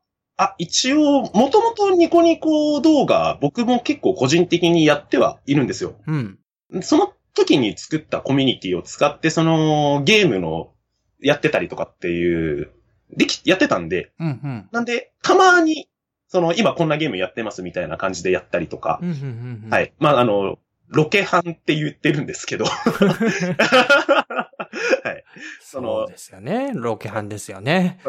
あ、一応、もともとニコニコ動画、僕も結構個人的にやってはいるんですよ。うん。その時に作ったコミュニティを使って、そのゲームのやってたりとかっていうでき、やってたんで、うんうん、なんで、たまに、その、今こんなゲームやってますみたいな感じでやったりとか、うんうんうんうん、はい。まあ、あの、ロケハンって言ってるんですけど。<laughs> はい。そそうですよね。ロケハンですよね。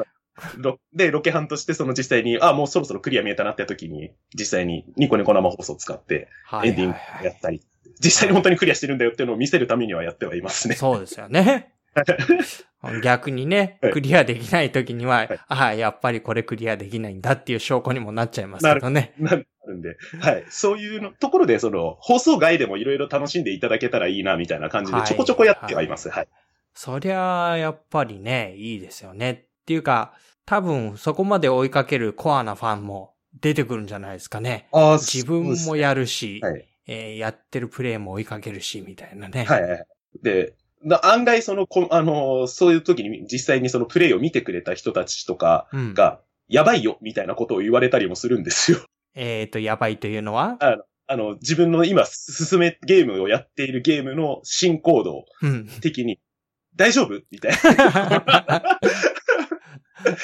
で、ロケハンとしてその実際に、あ、もうそろそろクリア見えたなって時に、実際にニコニコ生放送を使って、エンディングやったり、実際に本当にクリアしてるんだよっていうのを見せるためにはやってはいますね。そうですよね。<laughs> 逆にね、クリアできない時には、はい、ああ、やっぱりこれクリアできないんだっていう証拠にもなっちゃいますけどね。なるんで、はい。そういうのところで、その、放送外でもいろいろ楽しんでいただけたらいいな、みたいな感じで、ちょこちょこやってはいます。はい。はい、そりゃあ、やっぱりね、いいですよね。っていうか、多分、そこまで追いかけるコアなファンも出てくるんじゃないですかね。あ自分もやるし、はい、えー、やってるプレイも追いかけるし、みたいなね。はい。で、案外その、あの、そういう時に実際にそのプレイを見てくれた人たちとかが、うん、やばいよみたいなことを言われたりもするんですよ。<laughs> えっ、ー、と、やばいというのは？あの、あの、自分の今進め、ゲームをやっているゲームの進行度的に、うん、大丈夫？みたい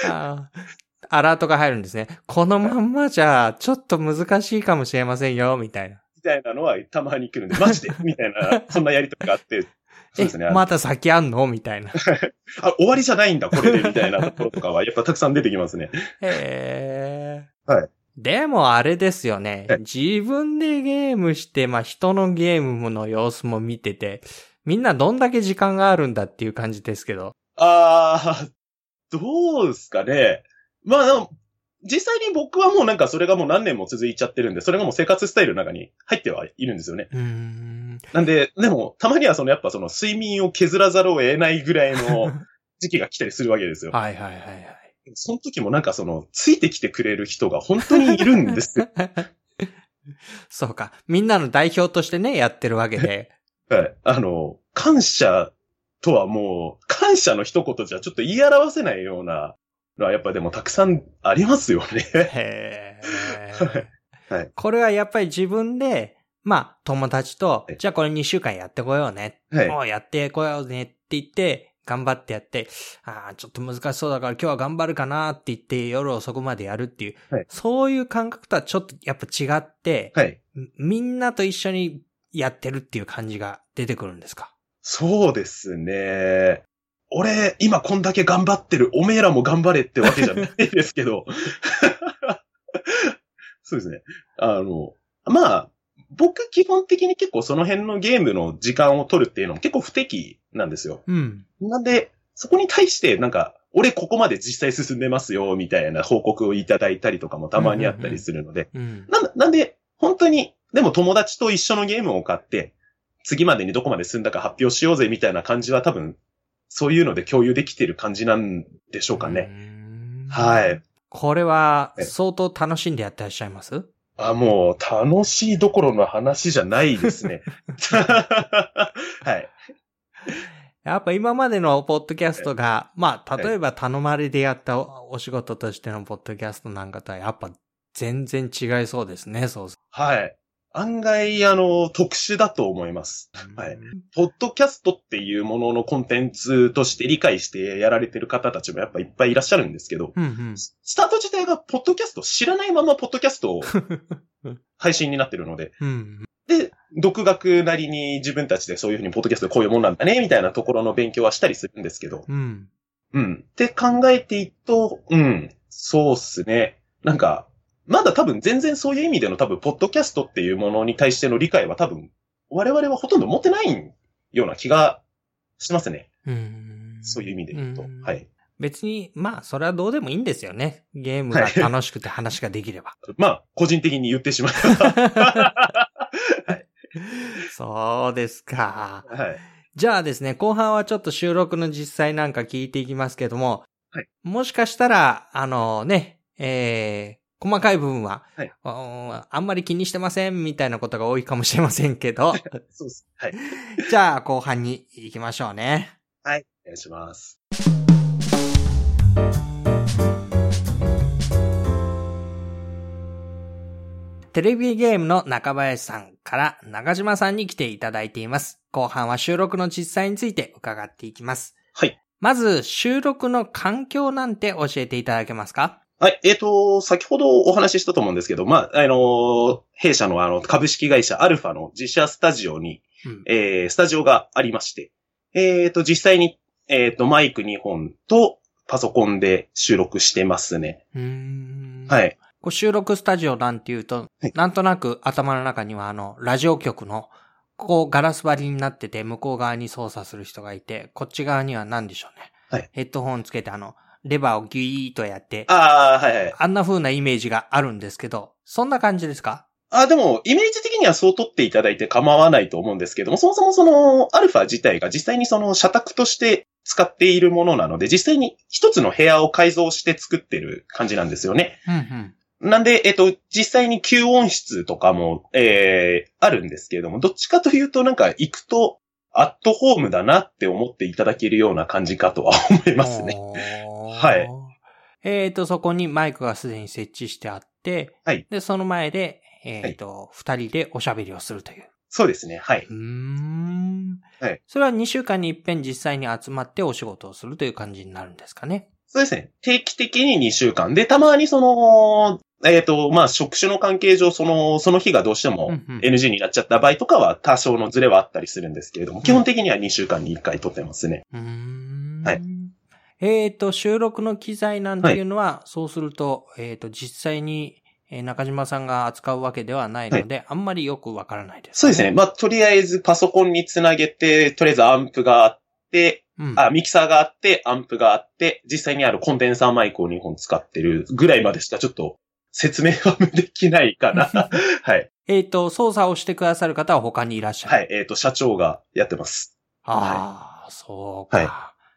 な。<laughs> アラートが入るんですね。このまんまじゃ、ちょっと難しいかもしれませんよ、みたいな。みたいなのはたまに来るんで、マジで？みたいな、そんなやりとりがあって、そうですね。また先あんの？みたいな。<laughs> あ、終わりじゃないんだ、これで、みたいなところとかは、<laughs> やっぱたくさん出てきますね。へー。はい。でもあれですよね。自分でゲームして、まあ人のゲームの様子も見てて、みんなどんだけ時間があるんだっていう感じですけど。あー、どうですかね。まあ、実際に僕はもうなんかそれがもう何年も続いちゃってるんで、それがもう生活スタイルの中に入ってはいるんですよね。うんなんで、でも、たまにはそのやっぱその睡眠を削らざるを得ないぐらいの <laughs> 時期が来たりするわけですよ。はいはいはいはい。その時もなんかその、ついてきてくれる人が本当にいるんですよ。<laughs> そうか。みんなの代表としてね、やってるわけで。<laughs> はい。あの、感謝とはもう、感謝の一言じゃちょっと言い表せないようなのはやっぱでもたくさんありますよね。へはい。これはやっぱり自分で、まあ、友達と、じゃあこれ2週間やってこようね。はい。もうやってこようねって言って、頑張ってやって、ああ、ちょっと難しそうだから今日は頑張るかなって言って夜遅くまでやるっていう、はい、そういう感覚とはちょっとやっぱ違って、はい。みんなと一緒にやってるっていう感じが出てくるんですか？そうですね。俺、今こんだけ頑張ってる、おめえらも頑張れってわけじゃないですけど。<laughs> そうですね。あの、まあ、僕基本的に結構その辺のゲームの時間を取るっていうのも結構不適なんですよ。うん。なんで、そこに対してなんか、俺ここまで実際進んでますよ、みたいな報告をいただいたりとかもたまにあったりするので。うん、なんなんで、本当に、でも友達と一緒のゲームを買って、次までにどこまで進んだか発表しようぜみたいな感じは多分そういうので共有できてる感じなんでしょうかね。はい。これは相当楽しんでやってらっしゃいます？あ、もう楽しいどころの話じゃないですね。<laughs> はい。やっぱ今までのポッドキャストが、まあ、例えば頼まれでやったお仕事としてのポッドキャストなんかとはやっぱ全然違いそうですね、そう。はい。案外、あの、特殊だと思います。はい。ポッドキャストっていうもののコンテンツとして理解してやられてる方たちもやっぱいっぱいいらっしゃるんですけど、うんうん、スタート自体がポッドキャスト知らないままポッドキャストを <laughs> 配信になってるので、うん、で、独学なりに自分たちでそういうふうにポッドキャストこういうもんなんだね、みたいなところの勉強はしたりするんですけど、うん。うん。って考えていくと、うん、そうっすね。なんか、まだ多分全然そういう意味での多分、ポッドキャストっていうものに対しての理解は多分、我々はほとんど持ってないような気がしますね。うんそういう意味で言うと。はい。別に、まあ、それはどうでもいいんですよね。ゲームが楽しくて話ができれば。<laughs> まあ、個人的に言ってしまう。<laughs> はい。そうですか。はい。じゃあですね、後半はちょっと収録の実際なんか聞いていきますけども、はい。もしかしたら、あのね、えー、細かい部分は、はい、あんまり気にしてませんみたいなことが多いかもしれませんけど。<laughs> そうです。はい。<laughs> じゃあ、後半に行きましょうね。はい。お願いします。テレビゲームの中林さんから中島さんに来ていただいています。後半は収録の実際について伺っていきます。はい。まず、収録の環境なんて教えていただけますか？はい。えっ、ー、と、先ほどお話ししたと思うんですけど、まあ、あの、弊社のあの、株式会社アルファの自社スタジオに、うん、えー、スタジオがありまして、えっ、ー、と、実際に、えっ、ー、と、マイク2本とパソコンで収録してますね。はい。こう収録スタジオなんていうと、はい、なんとなく頭の中にはあの、ラジオ局の、ここガラス張りになってて、向こう側に操作する人がいて、こっち側には何でしょうね。はい。ヘッドホンつけてあの、レバーをギーッとやって、ああ、はいはい。あんな風なイメージがあるんですけど、そんな感じですか？あ、でも、イメージ的にはそう取っていただいて構わないと思うんですけども、そもそもその、アルファ自体が実際にその、社宅として使っているものなので、実際に一つの部屋を改造して作ってる感じなんですよね。うんうん。なんで、えっと、実際に吸音室とかも、ええー、あるんですけれども、どっちかというとなんか行くと、アットホームだなって思っていただけるような感じかとは思いますね。はい。えっ、ー、と、そこにマイクがすでに設置してあって、はい。で、その前で、えっ、ー、と、二、はい、人でおしゃべりをするという。そうですね、はい。うん。はい。それは2週間に一遍実際に集まってお仕事をするという感じになるんですかね。そうですね。定期的に2週間で、たまにその、えっ、ー、と、まあ、職種の関係上、その、その日がどうしても NG になっちゃった場合とかは多少のズレはあったりするんですけれども、うん、基本的には2週間に1回撮ってますね。うん。はい。えっ、ー、と、収録の機材なんていうのは、はい、そうすると、えっ、ー、と、実際に、中島さんが扱うわけではないので、はい、あんまりよくわからないです、ね、そうですね。まあ、とりあえずパソコンにつなげて、とりあえずアンプがあって、うん、あ、ミキサーがあって、アンプがあって、実際にあるコンデンサーマイクを2本使ってるぐらいまでしかちょっと説明はできないかな。<laughs> はい。えっと、操作をしてくださる方は他にいらっしゃる？はい。えっ、ー、と、社長がやってます。ああ、はい、そうか。はい。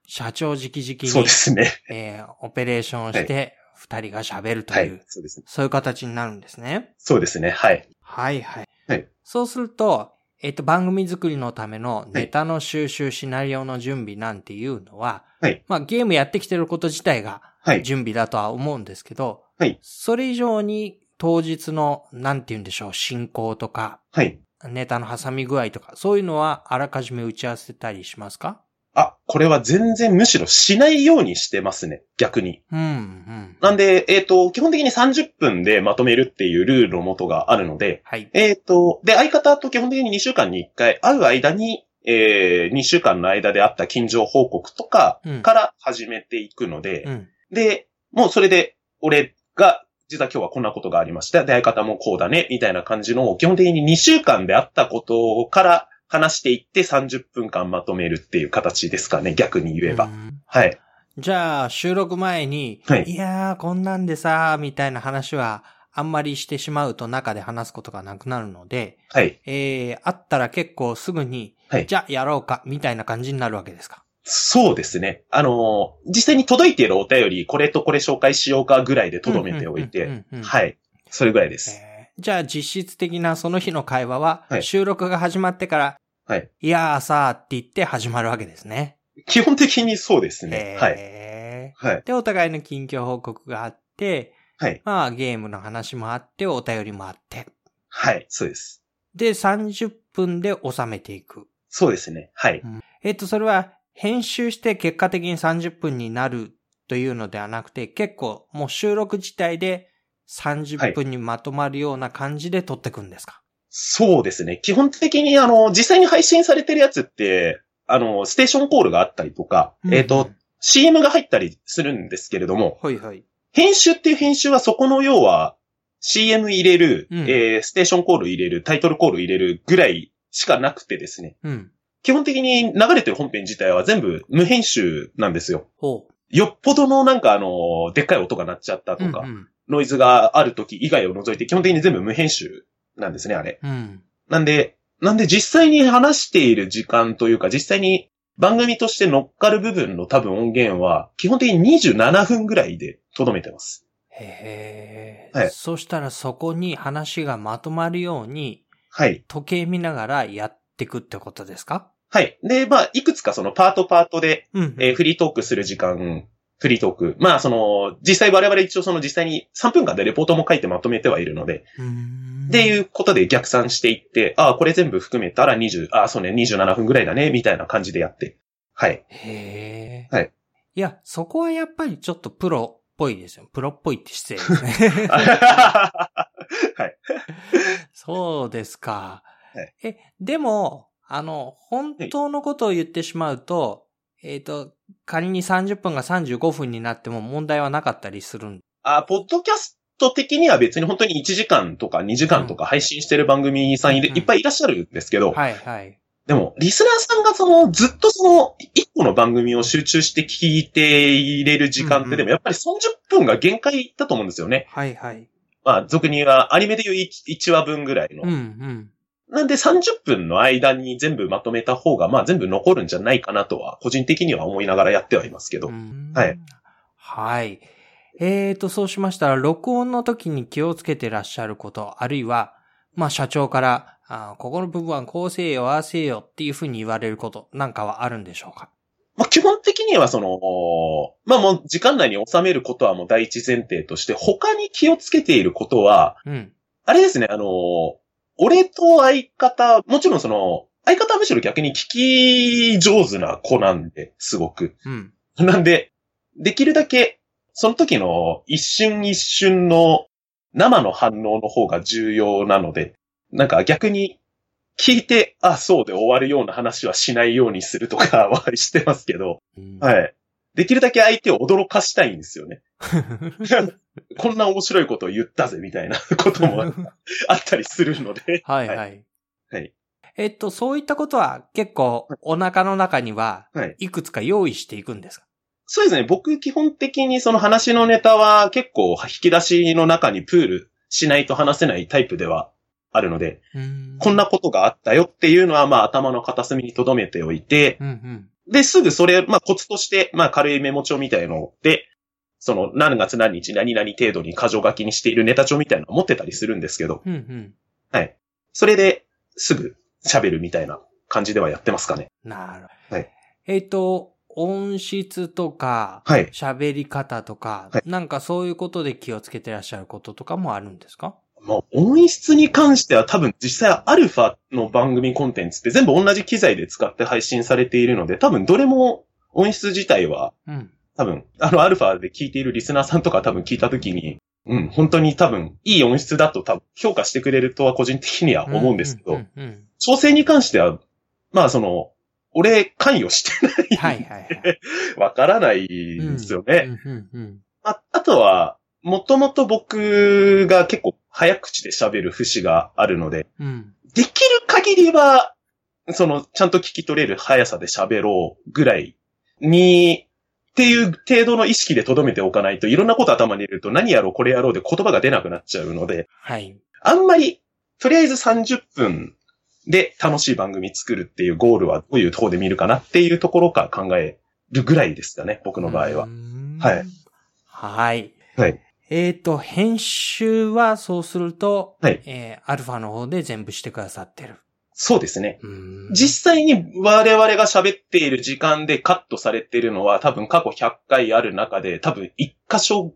社長直々に。そうですね。えー、オペレーションをして、二人が喋るという、はい、そうですね。そういう形になるんですね。そうですね。はい。はいはい。はい。そうすると、えっ、と、番組作りのためのネタの収集、シナリオの準備なんていうのは、はい。まあ、ゲームやってきてること自体が、準備だとは思うんですけど、はい。それ以上に当日の、なんて言うんでしょう、進行とか、はい。ネタの挟み具合とか、そういうのはあらかじめ打ち合わせたりしますか？あ、これは全然むしろしないようにしてますね。逆に。うん、うん。なんで、えっ、ー、と、基本的に30分でまとめるっていうルールのもとがあるので、はい。えっ、ー、と、で、相方と基本的に2週間に1回会う間に、えー、2週間の間であった近所報告とかから始めていくので、うん、で、もうそれで、俺が、実は今日はこんなことがありました。で、相方もこうだね、みたいな感じの、基本的に2週間であったことから話していって30分間まとめるっていう形ですかね、逆に言えば。はい。じゃあ、収録前に、はい、いやー、こんなんでさー、みたいな話は、あんまりしてしまうと中で話すことがなくなるので、はい。えー、あったら結構すぐに、はい。じゃあやろうか、みたいな感じになるわけですか？そうですね。あのー、実際に届いているお便り、これとこれ紹介しようかぐらいで留めておいて、はい。それぐらいです。えー、じゃあ実質的なその日の会話は、はい、収録が始まってから、はい。いやーさーって言って始まるわけですね。基本的にそうですね。はい。はい。で、お互いの近況報告があって、はい。まあ、ゲームの話もあって、お便りもあって。はい、そうです。で、30分で収めていく。そうですね。はい。うん、えっと、それは、編集して結果的に30分になるというのではなくて、結構もう収録自体で30分にまとまるような感じで撮っていくんですか、はい、そうですね。基本的にあの、実際に配信されてるやつって、あの、ステーションコールがあったりとか、うん、えっ、ー、と、CM が入ったりするんですけれども、はいはい。編集っていう編集はそこの要は、CM 入れる、うん、えー、ステーションコール入れる、タイトルコール入れるぐらいしかなくてですね。うん。基本的に流れてる本編自体は全部無編集なんですよ。ほう。よっぽどのなんかあの、でっかい音が鳴っちゃったとか、うんうん、ノイズがある時以外を除いて基本的に全部無編集なんですね、あれ。うん。なんで、なんで実際に話している時間というか、実際に番組として乗っかる部分の多分音源は、基本的に27分ぐらいで留めてます。へえ。はい。そしたらそこに話がまとまるように、はい。時計見ながらやっていくってことですか？はい。で、まあ、いくつかそのパートパートで、うん、えー、フリートークする時間、フリートーク。まあ、その、実際我々一応その実際に3分間でレポートも書いてまとめてはいるので、っていうことで逆算していって、ああ、これ全部含めたら20、ああ、そうね、27分ぐらいだね、みたいな感じでやって。はい。へえ。はい。いや、そこはやっぱりちょっとプロっぽいですよ。プロっぽいって失礼ですね。<laughs> <laughs> はい。そうですか。はい、え、でも、あの、本当のことを言ってしまうと、はい、えっ、ー、と、仮に30分が35分になっても問題はなかったりするんあ、ポッドキャスト的には別に本当に1時間とか2時間とか配信してる番組さんい,、っぱいいらっしゃるんですけど、はいはい。でも、リスナーさんがその、ずっとその、一個の番組を集中して聞いて入れる時間って、でもやっぱり30分が限界だと思うんですよね。はいはい。まあ、俗に言は、アニメで言う 1, 1話分ぐらいの。うんうん。なんで30分の間に全部まとめた方が、まあ全部残るんじゃないかなとは、個人的には思いながらやってはいますけど。はい。はい。えーと、そうしましたら、録音の時に気をつけてらっしゃること、あるいは、まあ社長から、あここの部分はこうせよ、ああせよっていうふうに言われることなんかはあるんでしょうか？まあ、基本的にはその、まあもう時間内に収めることはもう第一前提として、他に気をつけていることは、うん、あれですね、あの、俺と相方、もちろんその、相方はむしろ逆に聞き上手な子なんで、すごく。うん。なんで、できるだけ、その時の一瞬一瞬の生の反応の方が重要なので、なんか逆に聞いて、あ、そうで終わるような話はしないようにするとかはしてますけど、うん、はい。できるだけ相手を驚かしたいんですよね。<laughs> こんな面白いことを言ったぜ、みたいな <laughs> ことも <laughs> あったりするので。はいはい。はい。えっと、そういったことは結構お腹の中にはいくつか用意していくんですか、はい、そうですね。僕基本的にその話のネタは結構引き出しの中にプールしないと話せないタイプではあるので、んこんなことがあったよっていうのは、まあ頭の片隅に留めておいて、うんうん、で、すぐそれ、まあコツとして、まあ軽いメモ帳みたいので、その何月何日何々程度に箇条書きにしているネタ帳みたいなのを持ってたりするんですけど、うんうん、はい。それですぐ喋るみたいな感じではやってますかね。なるほど。はい。えっ、ー、と、音質とか、はい。喋り方とか、はい、なんかそういうことで気をつけてらっしゃることとかもあるんですか？もう音質に関しては多分実際アルファの番組コンテンツって全部同じ機材で使って配信されているので、多分どれも音質自体は、うん、多分、あのアルファで聞いているリスナーさんとか多分聞いたときに、うん、本当に多分、いい音質だと多分評価してくれるとは個人的には思うんですけど、調整に関しては、まあその、俺関与してないはいはいはい。<laughs> わからないですよね。ああとは、もともと僕が結構早口で喋る節があるので、うん、できる限りは、その、ちゃんと聞き取れる速さで喋ろうぐらいに、っていう程度の意識で留めておかないと、いろんなこと頭に入れると何やろうこれやろうで言葉が出なくなっちゃうので、はい。あんまり、とりあえず30分で楽しい番組作るっていうゴールはどういうところで見るかなっていうところから考えるぐらいですかね、僕の場合は。はい。はい。はい。えっ、ー、と、編集はそうすると、はい。えー、アルファの方で全部してくださってる。そうですね。実際に我々が喋っている時間でカットされているのは多分過去100回ある中で多分1箇所、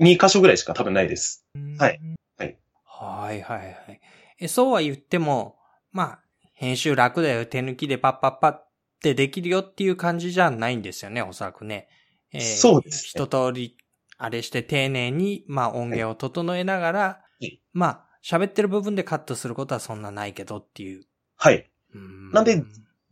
2箇所ぐらいしか多分ないです。はい。はい。はいはいはい。え、そうは言っても、まあ、編集楽だよ、手抜きでパッパッパってできるよっていう感じじゃないんですよね、おそらくね。えー、そうです、ね。一通りあれして丁寧に、まあ音源を整えながら、はい、まあ喋ってる部分でカットすることはそんなないけどっていう。はい。なんで、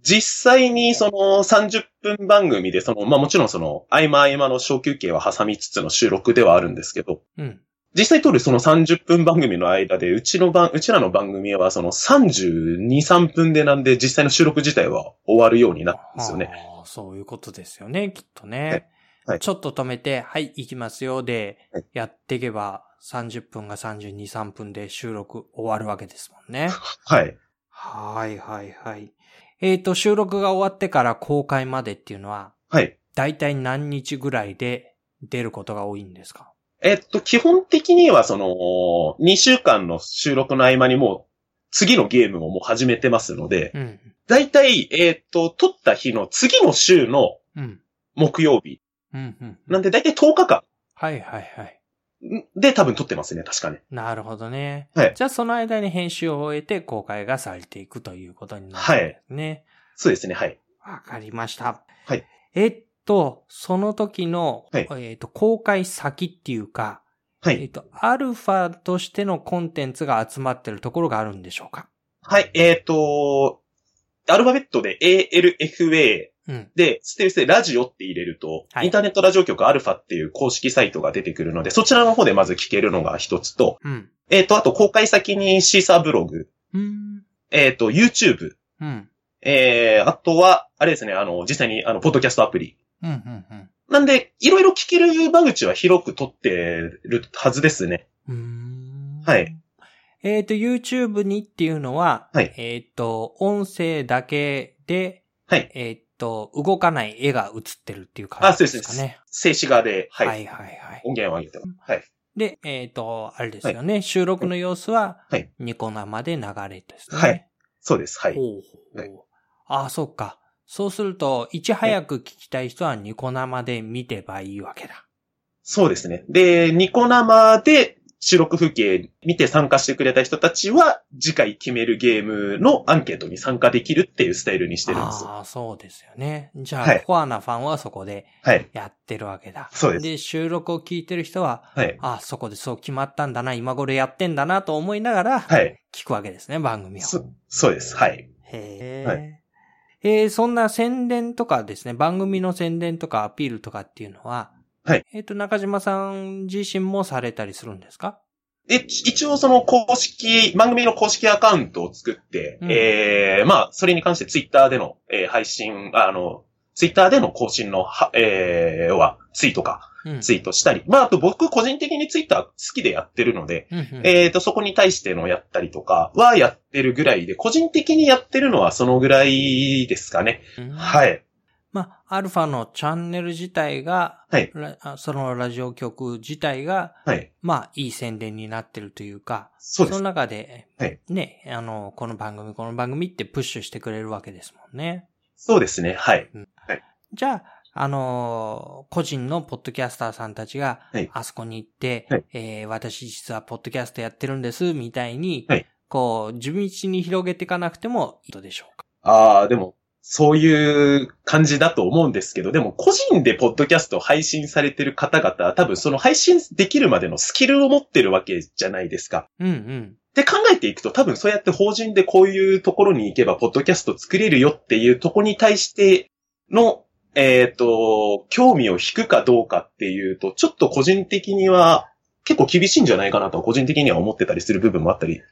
実際にその30分番組で、その、まあもちろんその、合間合間の小休憩は挟みつつの収録ではあるんですけど、うん。実際撮るその30分番組の間で、うちの番、うちらの番組はその32、3分でなんで実際の収録自体は終わるようになったんですよね。そういうことですよね、きっとね。はい、ちょっと止めて、はい、行きますよで、やっていけば、30分が32、3分で収録終わるわけですもんね。<laughs> はい。はいはいはい。えっ、ー、と、収録が終わってから公開までっていうのは、はい。だいたい何日ぐらいで出ることが多いんですか？えっと、基本的にはその、2週間の収録の合間にもう、次のゲームをもう始めてますので、うん、だいたい、えっと、撮った日の次の週の木曜日。うんうん、なんでだいたい10日間。はいはいはい。で、多分撮ってますね、確かに。なるほどね。はい。じゃあその間に編集を終えて公開がされていくということになるんですね。はい。そうですね、はい。わかりました。はい。えっと、その時の、はい、えっと、公開先っていうか、はい。えっと、アルファとしてのコンテンツが集まってるところがあるんでしょうか？はい、えっ、と、アルファベットで ALFA で、ステルスでラジオって入れると、はい、インターネットラジオ局アルファっていう公式サイトが出てくるので、そちらの方でまず聞けるのが一つと、うん、えっ、ー、と、あと公開先にシーサーブログ、うん、えっ、ー、と、YouTube、うん、えー、あとは、あれですね、あの、実際に、あの、ポッドキャストアプリ。うんうんうん、なんで、いろいろ聞ける間口は広く取ってるはずですね。はい。えっ、ー、と、YouTube にっていうのは、はい、えっ、と、音声だけで、はい。えっ、と、動かない絵が映ってるっていう感じですかね。あ、そうです。静止画で、はい。はいはいはい。音源を上げてます。はい。で、えっ、ー、と、あれですよね、はい、収録の様子は、はい。ニコ生で流れですね。はい。そうです。はい。ほうほうはい、ああ、そっか。そうすると、いち早く聞きたい人はニコ生で見てばいいわけだ。そうですね。で、ニコ生で収録風景見て参加してくれた人たちは、次回決めるゲームのアンケートに参加できるっていうスタイルにしてるんですああ、そうですよね。じゃあ、はい、コアなファンはそこでやってるわけだ。はい、そうです。で、収録を聞いてる人は、はい、ああ、そこでそう決まったんだな、今頃やってんだなと思いながら、はい。聞くわけですね、番組を。そ、そうです。はい。へえ。はい。えー、そんな宣伝とかですね、番組の宣伝とかアピールとかっていうのは、はい。えっ、ー、と、中島さん自身もされたりするんですか？で、一応その公式、番組の公式アカウントを作って、うん、ええー、まあ、それに関してツイッターでの、えー、配信、あの、ツイッターでの更新の、は、えー、は、ツイートか、ツイートしたり。うん、まあ、あと僕個人的にツイッター好きでやってるので、うんうん、えっ、ー、と、そこに対してのやったりとかはやってるぐらいで、個人的にやってるのはそのぐらいですかね。うん、はい。まあ、アルファのチャンネル自体が、はい。そのラジオ局自体が、はい。まあ、いい宣伝になってるというか、そうです。その中で、はい。ね、あの、この番組、この番組ってプッシュしてくれるわけですもんね。そうですね、はい。うん、はい。じゃあ、あのー、個人のポッドキャスターさんたちが、はい、あそこに行って、はい、えー、私実はポッドキャストやってるんです、みたいに、はい、こう、地道に広げていかなくてもいいでしょうか？ああ、でも、そういう感じだと思うんですけど、でも個人でポッドキャストを配信されてる方々は多分その配信できるまでのスキルを持ってるわけじゃないですか。うんうん。で考えていくと多分そうやって法人でこういうところに行けばポッドキャスト作れるよっていうところに対しての、えっ、ー、と、興味を引くかどうかっていうと、ちょっと個人的には結構厳しいんじゃないかなと個人的には思ってたりする部分もあったり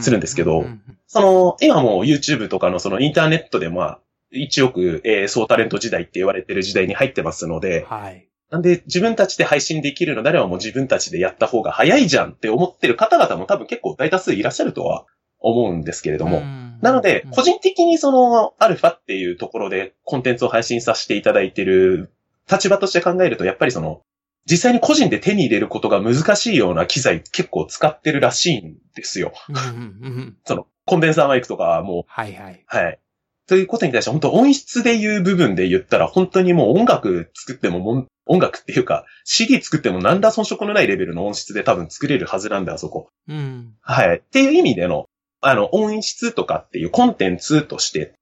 するんですけど、その、今も YouTube とかのそのインターネットでまあ、一億、えー、総タレント時代って言われてる時代に入ってますので、はい。なんで、自分たちで配信できるのであればもう自分たちでやった方が早いじゃんって思ってる方々も多分結構大多数いらっしゃるとは思うんですけれども。なので、個人的にその、アルファっていうところでコンテンツを配信させていただいてる立場として考えると、やっぱりその、実際に個人で手に入れることが難しいような機材結構使ってるらしいんですよ。<laughs> その、コンデンサーマイクとかも。はいはい。はい。ということに対して本当音質でいう部分で言ったら本当にもう音楽作っても音楽っていうか CD 作っても何ら遜色のないレベルの音質で多分作れるはずなんであそこ。うん。はい。っていう意味での、あの、音質とかっていうコンテンツとして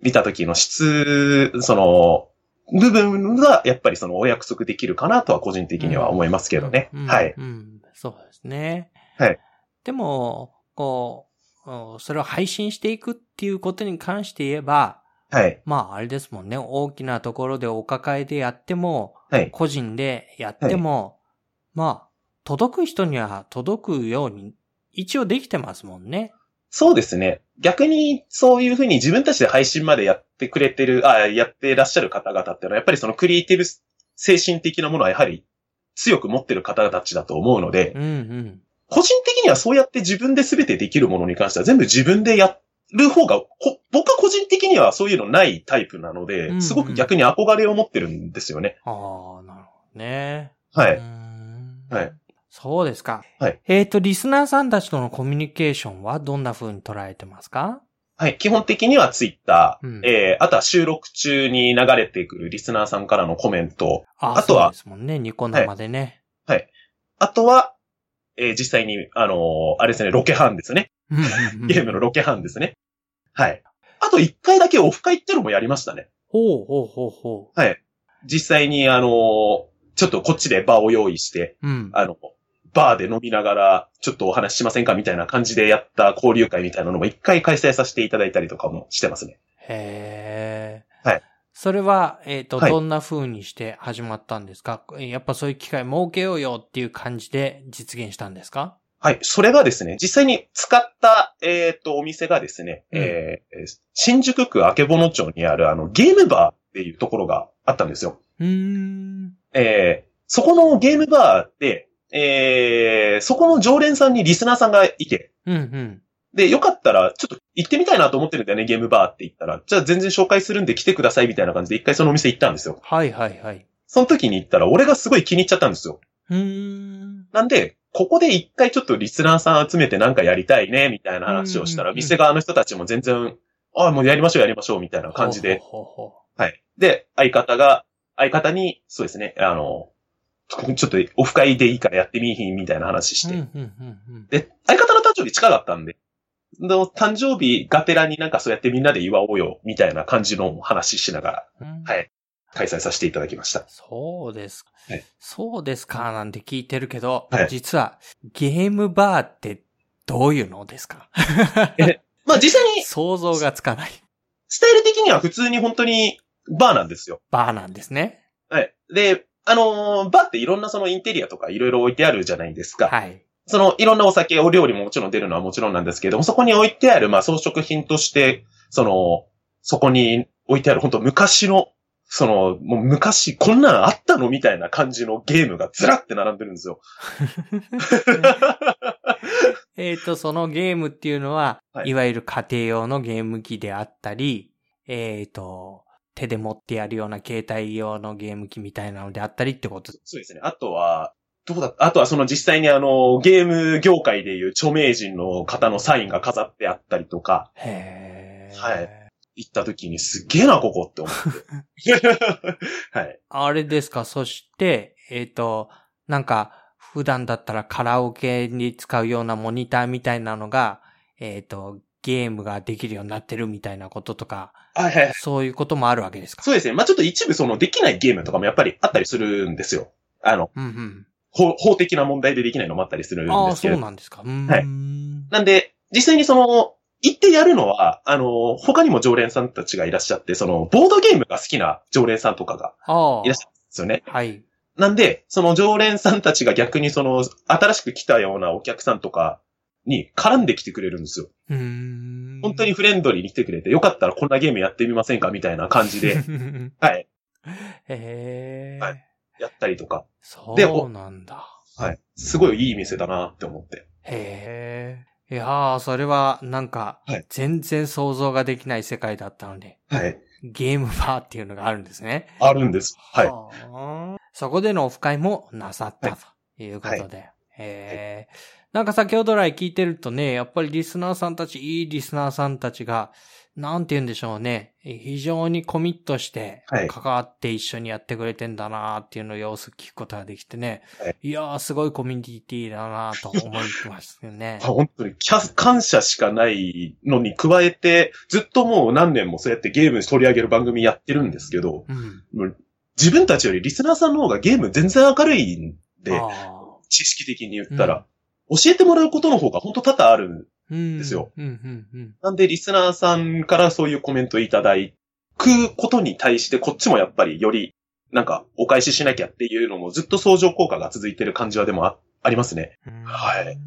見た時の質、その、部分がやっぱりそのお約束できるかなとは個人的には思いますけどね。うん、はい、うん。そうですね。はい。でも、こう、それを配信していくっていうことに関して言えば、はい。まあ、あれですもんね。大きなところでお抱えでやっても、はい。個人でやっても、はい、まあ、届く人には届くように、一応できてますもんね。そうですね。逆に、そういうふうに自分たちで配信までやってくれてる、あやってらっしゃる方々っていうのは、やっぱりそのクリエイティブ精神的なものはやはり強く持ってる方たちだと思うので、うんうん。個人的にはそうやって自分で全てできるものに関しては全部自分でやる方が、僕は個人的にはそういうのないタイプなので、うんうん、すごく逆に憧れを持ってるんですよね。ああ、なるほどね。はい。はい。そうですか。はい。えっ、ー、と、リスナーさんたちとのコミュニケーションはどんな風に捉えてますか？はい。基本的にはツイッター、うん、えー、あとは収録中に流れてくるリスナーさんからのコメント。ああとは。そうですもんね。ニコ生でね。はい。はい、あとは、えー、実際に、あのー、あれですね、ロケハンですね。ゲームのロケハンですね。はい。あと一回だけオフ会ってのもやりましたね。ほうほうほうほう。はい。実際に、あのー、ちょっとこっちで場を用意して、うん、あの、バーで飲みながら、ちょっとお話ししませんかみたいな感じでやった交流会みたいなのも一回開催させていただいたりとかもしてますね。へー。はい。それは、えっ、ー、と、はい、どんな風にして始まったんですか？やっぱそういう機会設けようよっていう感じで実現したんですか？はい。それがですね、実際に使った、えっ、ー、と、お店がですね、うん、えー、新宿区あけぼの町にあるあの、ゲームバーっていうところがあったんですよ。うん。えー、そこのゲームバーで、えー、そこの常連さんにリスナーさんがいて、うんうん。で、よかったら、ちょっと行ってみたいなと思ってるんだよね、ゲームバーって言ったら。じゃあ全然紹介するんで来てくださいみたいな感じで一回そのお店行ったんですよ。はいはいはい。その時に行ったら、俺がすごい気に入っちゃったんですよ。うん。なんで、ここで一回ちょっとリスナーさん集めてなんかやりたいね、みたいな話をしたら、店側の人たちも全然、ああ、もうやりましょうやりましょう、みたいな感じで。ほうほうほうはい。で、相方が、相方に、そうですね、あの、ちょっとオフ会でいいからやってみいひんみたいな話して。で、相方の誕生日近かったんで、の誕生日がてらになんかそうやってみんなで祝おうよ、みたいな感じの話しながら、うん、はい。開催させていただきました。そうですか。はい、そうですか、なんて聞いてるけど、はい、実はゲームバーってどういうのですか？<laughs> え、まあ実際に。想像がつかない。スタイル的には普通に本当にバーなんですよ。バーなんですね。はい。で、あのー、バーっていろんなそのインテリアとかいろいろ置いてあるじゃないですか。はい。その、いろんなお酒、お料理ももちろん出るのはもちろんなんですけども、そこに置いてある、まあ、装飾品として、その、そこに置いてある、本当昔の、その、もう昔、こんなのあったのみたいな感じのゲームがずらって並んでるんですよ。<laughs> えっと、そのゲームっていうのは、はい、いわゆる家庭用のゲーム機であったり、えっ、ー、と、手で持ってやるような携帯用のゲーム機みたいなのであったりってことそうですね。あとは、どうだあとはその実際にあの、ゲーム業界でいう著名人の方のサインが飾ってあったりとか。へはい。行った時にすっげえな、ここって思って。<laughs> はい。あれですか、そして、えっ、ー、と、なんか、普段だったらカラオケに使うようなモニターみたいなのが、えっ、ー、と、ゲームができるようになってるみたいなこととか、はいはい。そういうこともあるわけですか？そうですね。まあちょっと一部そのできないゲームとかもやっぱりあったりするんですよ。あの、うんうん、法法的な問題でできないのもあったりするんですけど。あそうなんですか。はい。なんで、実際にその、行ってやるのは、あの、他にも常連さんたちがいらっしゃって、その、ボードゲームが好きな常連さんとかがいらっしゃるんですよね。はい。なんで、その常連さんたちが逆にその、新しく来たようなお客さんとかに絡んできてくれるんですよ。うん本当にフレンドリーに来てくれて、よかったらこんなゲームやってみませんかみたいな感じで。<laughs> はい。へー。はい。やったりとか。そうなんだ。はい。すごいいい店だなって思って。へえ。いやー、それはなんか、全然想像ができない世界だったので。はい。ゲームバーっていうのがあるんですね。あるんです。はい。そこでのオフ会もなさったということで。はい、へえ。なんか先ほど来聞いてるとね、やっぱりリスナーさんたち、いいリスナーさんたちが、なんて言うんでしょうね。非常にコミットして、関わって一緒にやってくれてんだなっていうのを様子聞くことができてね。はい、いやー、すごいコミュニティだなと思いますよね。<laughs> 本当に、感謝しかないのに加えて、ずっともう何年もそうやってゲーム取り上げる番組やってるんですけど、うん、自分たちよりリスナーさんの方がゲーム全然明るいんで、知識的に言ったら、うん、教えてもらうことの方が本当多々あるですよ。なんで、リスナーさんからそういうコメントいただくことに対して、こっちもやっぱりより、なんか、お返ししなきゃっていうのもずっと相乗効果が続いてる感じはでもあありますね。はい。はい。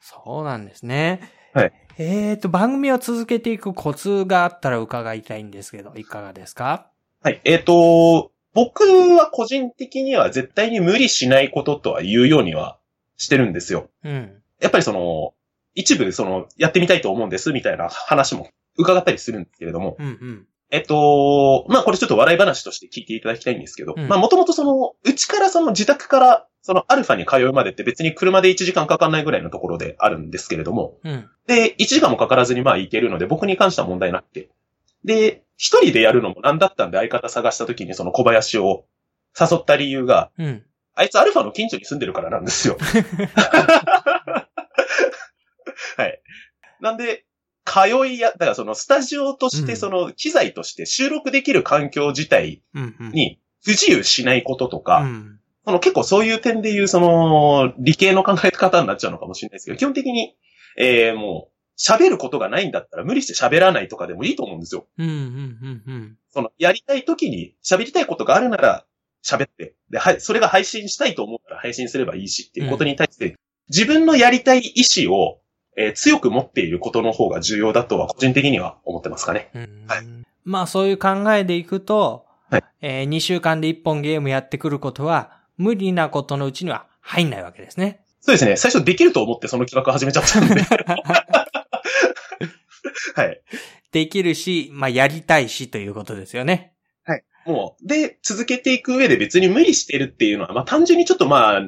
そうなんですね。はい。えっ、と、番組を続けていくコツがあったら伺いたいんですけど、いかがですか？はい。えっ、ー、と、僕は個人的には絶対に無理しないこととは言うようにはしてるんですよ。うん。やっぱりその、一部その、やってみたいと思うんですみたいな話も伺ったりするんですけれども、うんうん、えっと、まあこれちょっと笑い話として聞いていただきたいんですけど、うん、まあもともとその、うちからその自宅から、そのアルファに通うまでって別に車で1時間かかんないぐらいのところであるんですけれども、うん、で、1時間もかからずにまあ行けるので、僕に関しては問題なくて。で、一人でやるのもなんだったんで相方探した時にその小林を誘った理由が、うん、あいつアルファの近所に住んでるからなんですよ。<laughs> はい。なんで、通いや、だからそのスタジオとしてその機材として収録できる環境自体に不自由しないこととか、うん、その結構そういう点でいうその理系の考え方になっちゃうのかもしれないですけど、基本的に、えー、もう喋ることがないんだったら無理して喋らないとかでもいいと思うんですよ。うんうんうんうん。そのやりたい時に喋りたいことがあるなら喋って、で、はい、それが配信したいと思ったら配信すればいいしっていうことに対して、うん、自分のやりたい意思をえー、強く持っていることの方が重要だとは個人的には思ってますかね。はい。まあそういう考えでいくと、はい、えー、2週間で1本ゲームやってくることは無理なことのうちには入んないわけですね。そうですね。最初できると思ってその企画始めちゃったんで。<laughs> はい。できるし、まあやりたいしということですよね。はい。もう、で、続けていく上で別に無理してるっていうのは、まあ単純にちょっとまあ、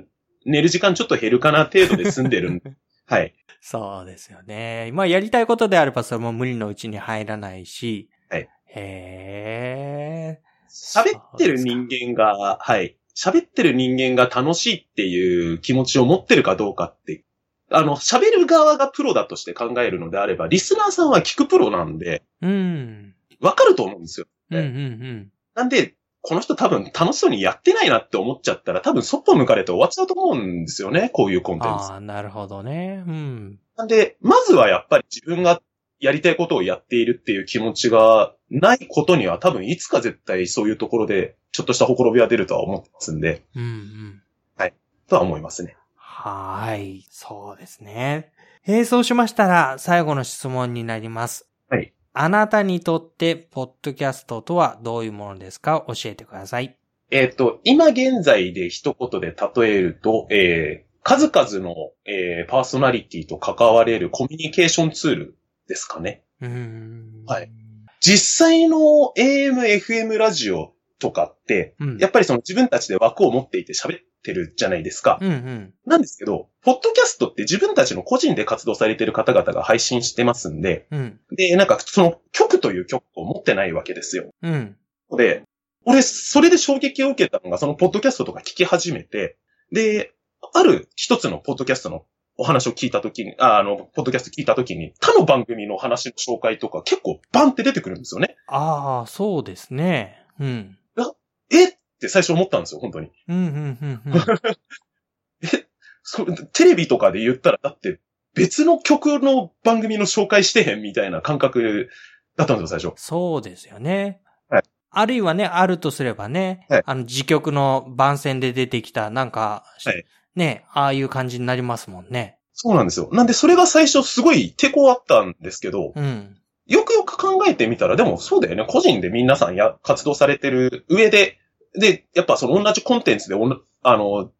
寝る時間ちょっと減るかな程度で済んでるん <laughs> はい。そうですよね。まあ、やりたいことであれば、それも無理のうちに入らないし。はい。へえ。喋ってる人間が、はい。喋ってる人間が楽しいっていう気持ちを持ってるかどうかって、あの、喋る側がプロだとして考えるのであれば、リスナーさんは聞くプロなんで、うん。わかると思うんですよ、ね。うんうんうん。なんで、この人多分楽しそうにやってないなって思っちゃったら多分そっぽ向かれて終わっちゃうと思うんですよね。こういうコンテンツ。ああ、なるほどね。うん。なんで、まずはやっぱり自分がやりたいことをやっているっていう気持ちがないことには多分いつか絶対そういうところでちょっとしたほころびは出るとは思ってますんで。うんうん。はい。とは思いますね。はい。そうですね。並走しましたら最後の質問になります。はい。あなたにとって、ポッドキャストとはどういうものですか？教えてください。えっ、ー、と、今現在で一言で例えると、えー、数々の、えー、パーソナリティと関われるコミュニケーションツールですかね。うんはい。実際の AM、FM ラジオとかって、うん、やっぱりその自分たちで枠を持っていて喋ってるじゃないですか。うんうん、なんですけど、ポッドキャストって自分たちの個人で活動されてる方々が配信してますんで、うん、で、なんかその曲という曲を持ってないわけですよ。うん、で、俺、それで衝撃を受けたのが、そのポッドキャストとか聞き始めて、で、ある一つのポッドキャストのお話を聞いたときに、あの、ポッドキャスト聞いたときに、他の番組の話の紹介とか結構バンって出てくるんですよね。ああ、そうですね。うん。えって最初思ったんですよ、本当に。うん、うん、うん。<laughs> え、そテレビとかで言ったら、だって別の曲の番組の紹介してへんみたいな感覚だったんですよ、最初。そうですよね。はい。あるいはね、あるとすればね、はい、あの、自曲の番宣で出てきた、なんか、はい、ね、ああいう感じになりますもんね。そうなんですよ。なんで、それが最初すごい抵抗あったんですけど、うん。よくよく考えてみたら、でもそうだよね。個人で皆さんや、活動されてる上で、で、やっぱその同じコンテンツで、あの、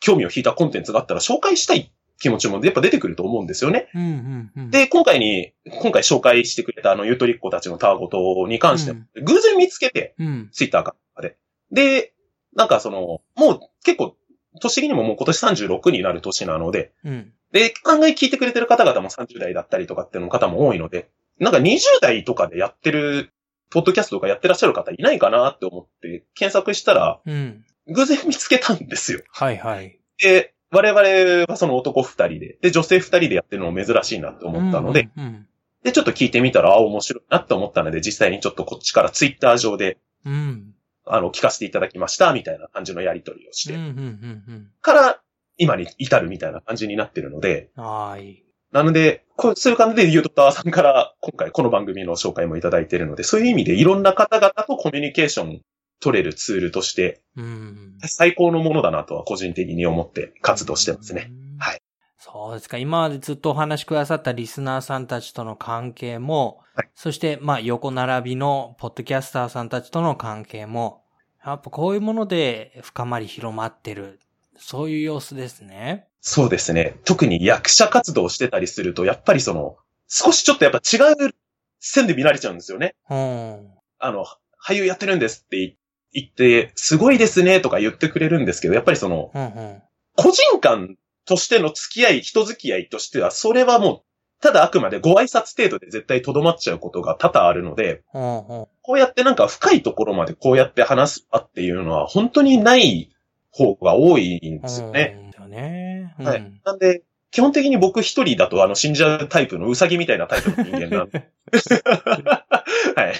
興味を引いたコンテンツがあったら紹介したい気持ちもやっぱ出てくると思うんですよね。うんうんうん、で、今回に、今回紹介してくれたあの、ゆとりっ子たちのタワゴトに関しても、うん、偶然見つけて、うん、ツイッターかで。で、なんかその、もう結構、年的にももう今年36になる年なので、うん、で、案外聞いてくれてる方々も30代だったりとかっていうの方も多いので、なんか20代とかでやってる、ポッドキャストとかやってらっしゃる方いないかなって思って検索したら、うん、偶然見つけたんですよ。はいはい。で、我々はその男二人で、で、女性二人でやってるのも珍しいなって思ったので、うんうんうん、で、ちょっと聞いてみたら、あ、面白いなって思ったので、実際にちょっとこっちからツイッター上で、うん、あの、聞かせていただきました、みたいな感じのやりとりをして、うんうんうんうん、から、今に至るみたいな感じになってるので、はい。なので、こうそういう感じでユートターさんから今回この番組の紹介もいただいているので、そういう意味でいろんな方々とコミュニケーション取れるツールとして、最高のものだなとは個人的に思って活動してますね。はい。そうですか。今までずっとお話しくださったリスナーさんたちとの関係も、はい、そして、まあ、横並びのポッドキャスターさんたちとの関係も、やっぱこういうもので深まり広まってる。そういう様子ですね。そうですね。特に役者活動してたりすると、やっぱりその、少しちょっとやっぱ違う線で見られちゃうんですよね。うん。あの、俳優やってるんですって言って、すごいですねとか言ってくれるんですけど、やっぱりその、うんうん、個人間としての付き合い、人付き合いとしては、それはもう、ただあくまでご挨拶程度で絶対とどまっちゃうことが多々あるので、こうやってなんか深いところまでこうやって話すっていうのは本当にない方が多いんですよね。ねはい。なんで、基本的に僕一人だとあの死んじゃうタイプのウサギみたいなタイプの人間なんで。<laughs> はい。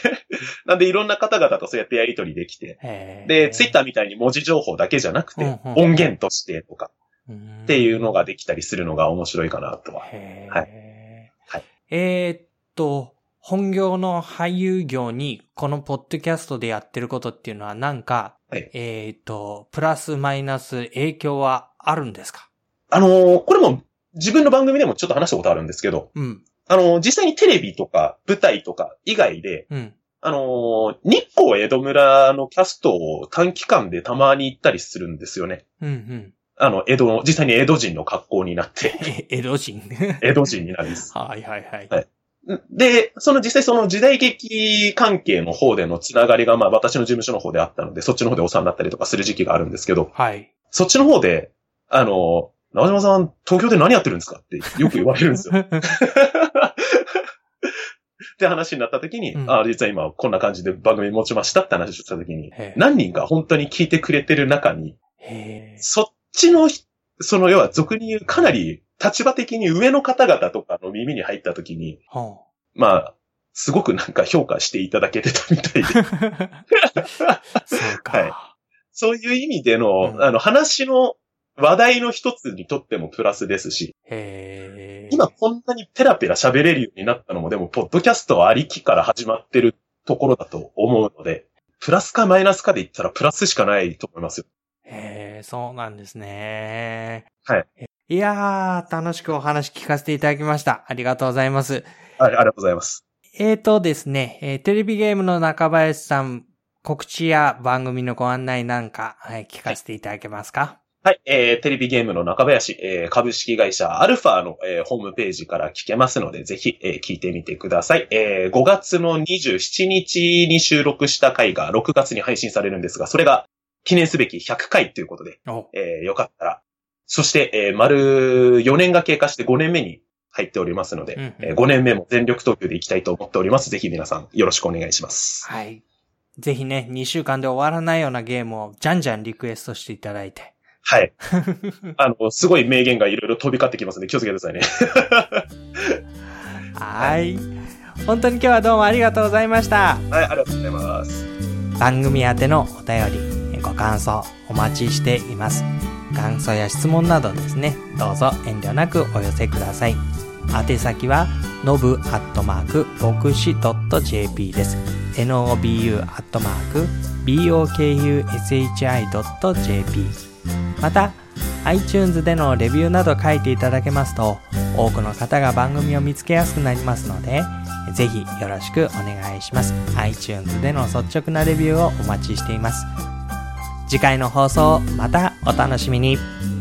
なんでいろんな方々とそうやってやりとりできて。で、ツイッターみたいに文字情報だけじゃなくて、音源としてとか、っていうのができたりするのが面白いかなとは。はい。はい、えー、っと、本業の俳優業にこのポッドキャストでやってることっていうのはなんか、はい、えー、っと、プラスマイナス影響はあるんですか？あのー、これも自分の番組でもちょっと話したことあるんですけど、うん。あの、実際にテレビとか舞台とか以外で、うん。あの、日光江戸村のキャストを短期間でたまに行ったりするんですよね。うんうん。あの、江戸の、実際に江戸人の格好になって。<laughs> 江戸人江戸人になるんです。<laughs> はいはいはい。はい。で、その実際その時代劇関係の方でのつながりが、まあ私の事務所の方であったので、そっちの方でお世話になったりとかする時期があるんですけど、はい。そっちの方で、あの、長島さん、東京で何やってるんですかってよく言われるんですよ。<laughs> <laughs> って話になった時に、うん、あ実は今こんな感じで番組持ちましたって話をした時に、何人か本当に聞いてくれてる中に、そっちの、その要は俗に言うかなり立場的に上の方々とかの耳に入った時に、はあ、まあ、すごくなんか評価していただけてたみたいで。<laughs> そうか。はい。そういう意味での、うん、あの話の話題の一つにとってもプラスですし、今こんなにペラペラ喋れるようになったのも、でも、ポッドキャストありきから始まってるところだと思うので、プラスかマイナスかで言ったらプラスしかないと思いますよ。へえ、そうなんですね。はい。いやー、楽しくお話聞かせていただきました。ありがとうございます。はい、ありがとうございます。えーとですね、えー、テレビゲームの中林さん、告知や番組のご案内なんか、はい、聞かせていただけますか、はい、えー、テレビゲームの中林、えー、株式会社アルファの、えー、ホームページから聞けますので、ぜひ、えー、聞いてみてください。えー、5月の27日に収録した回が6月に配信されるんですが、それが記念すべき100回ということで、えー、よかったら。そして、えー、丸4年が経過して5年目に入っておりますので、うんうん、えー、5年目も全力投球でいきたいと思っております。ぜひ皆さんよろしくお願いします。はい。ぜひね、2週間で終わらないようなゲームをじゃんじゃんリクエストしていただいて。はい。<laughs> あの、すごい名言がいろいろ飛び交ってきますので気をつけてくださいね。<laughs> はい。本当に今日はどうもありがとうございました。はい、ありがとうございます。番組宛てのお便り、ご感想お待ちしています。感想や質問などですね、どうぞ遠慮なくお寄せください。宛先は、のぶアットマーク、牧師 .jp です。nobu アットマーク、bokushi.jp また iTunes でのレビューなど書いていただけますと多くの方が番組を見つけやすくなりますのでぜひよろしくお願いします iTunes での率直なレビューをお待ちしています次回の放送またお楽しみに。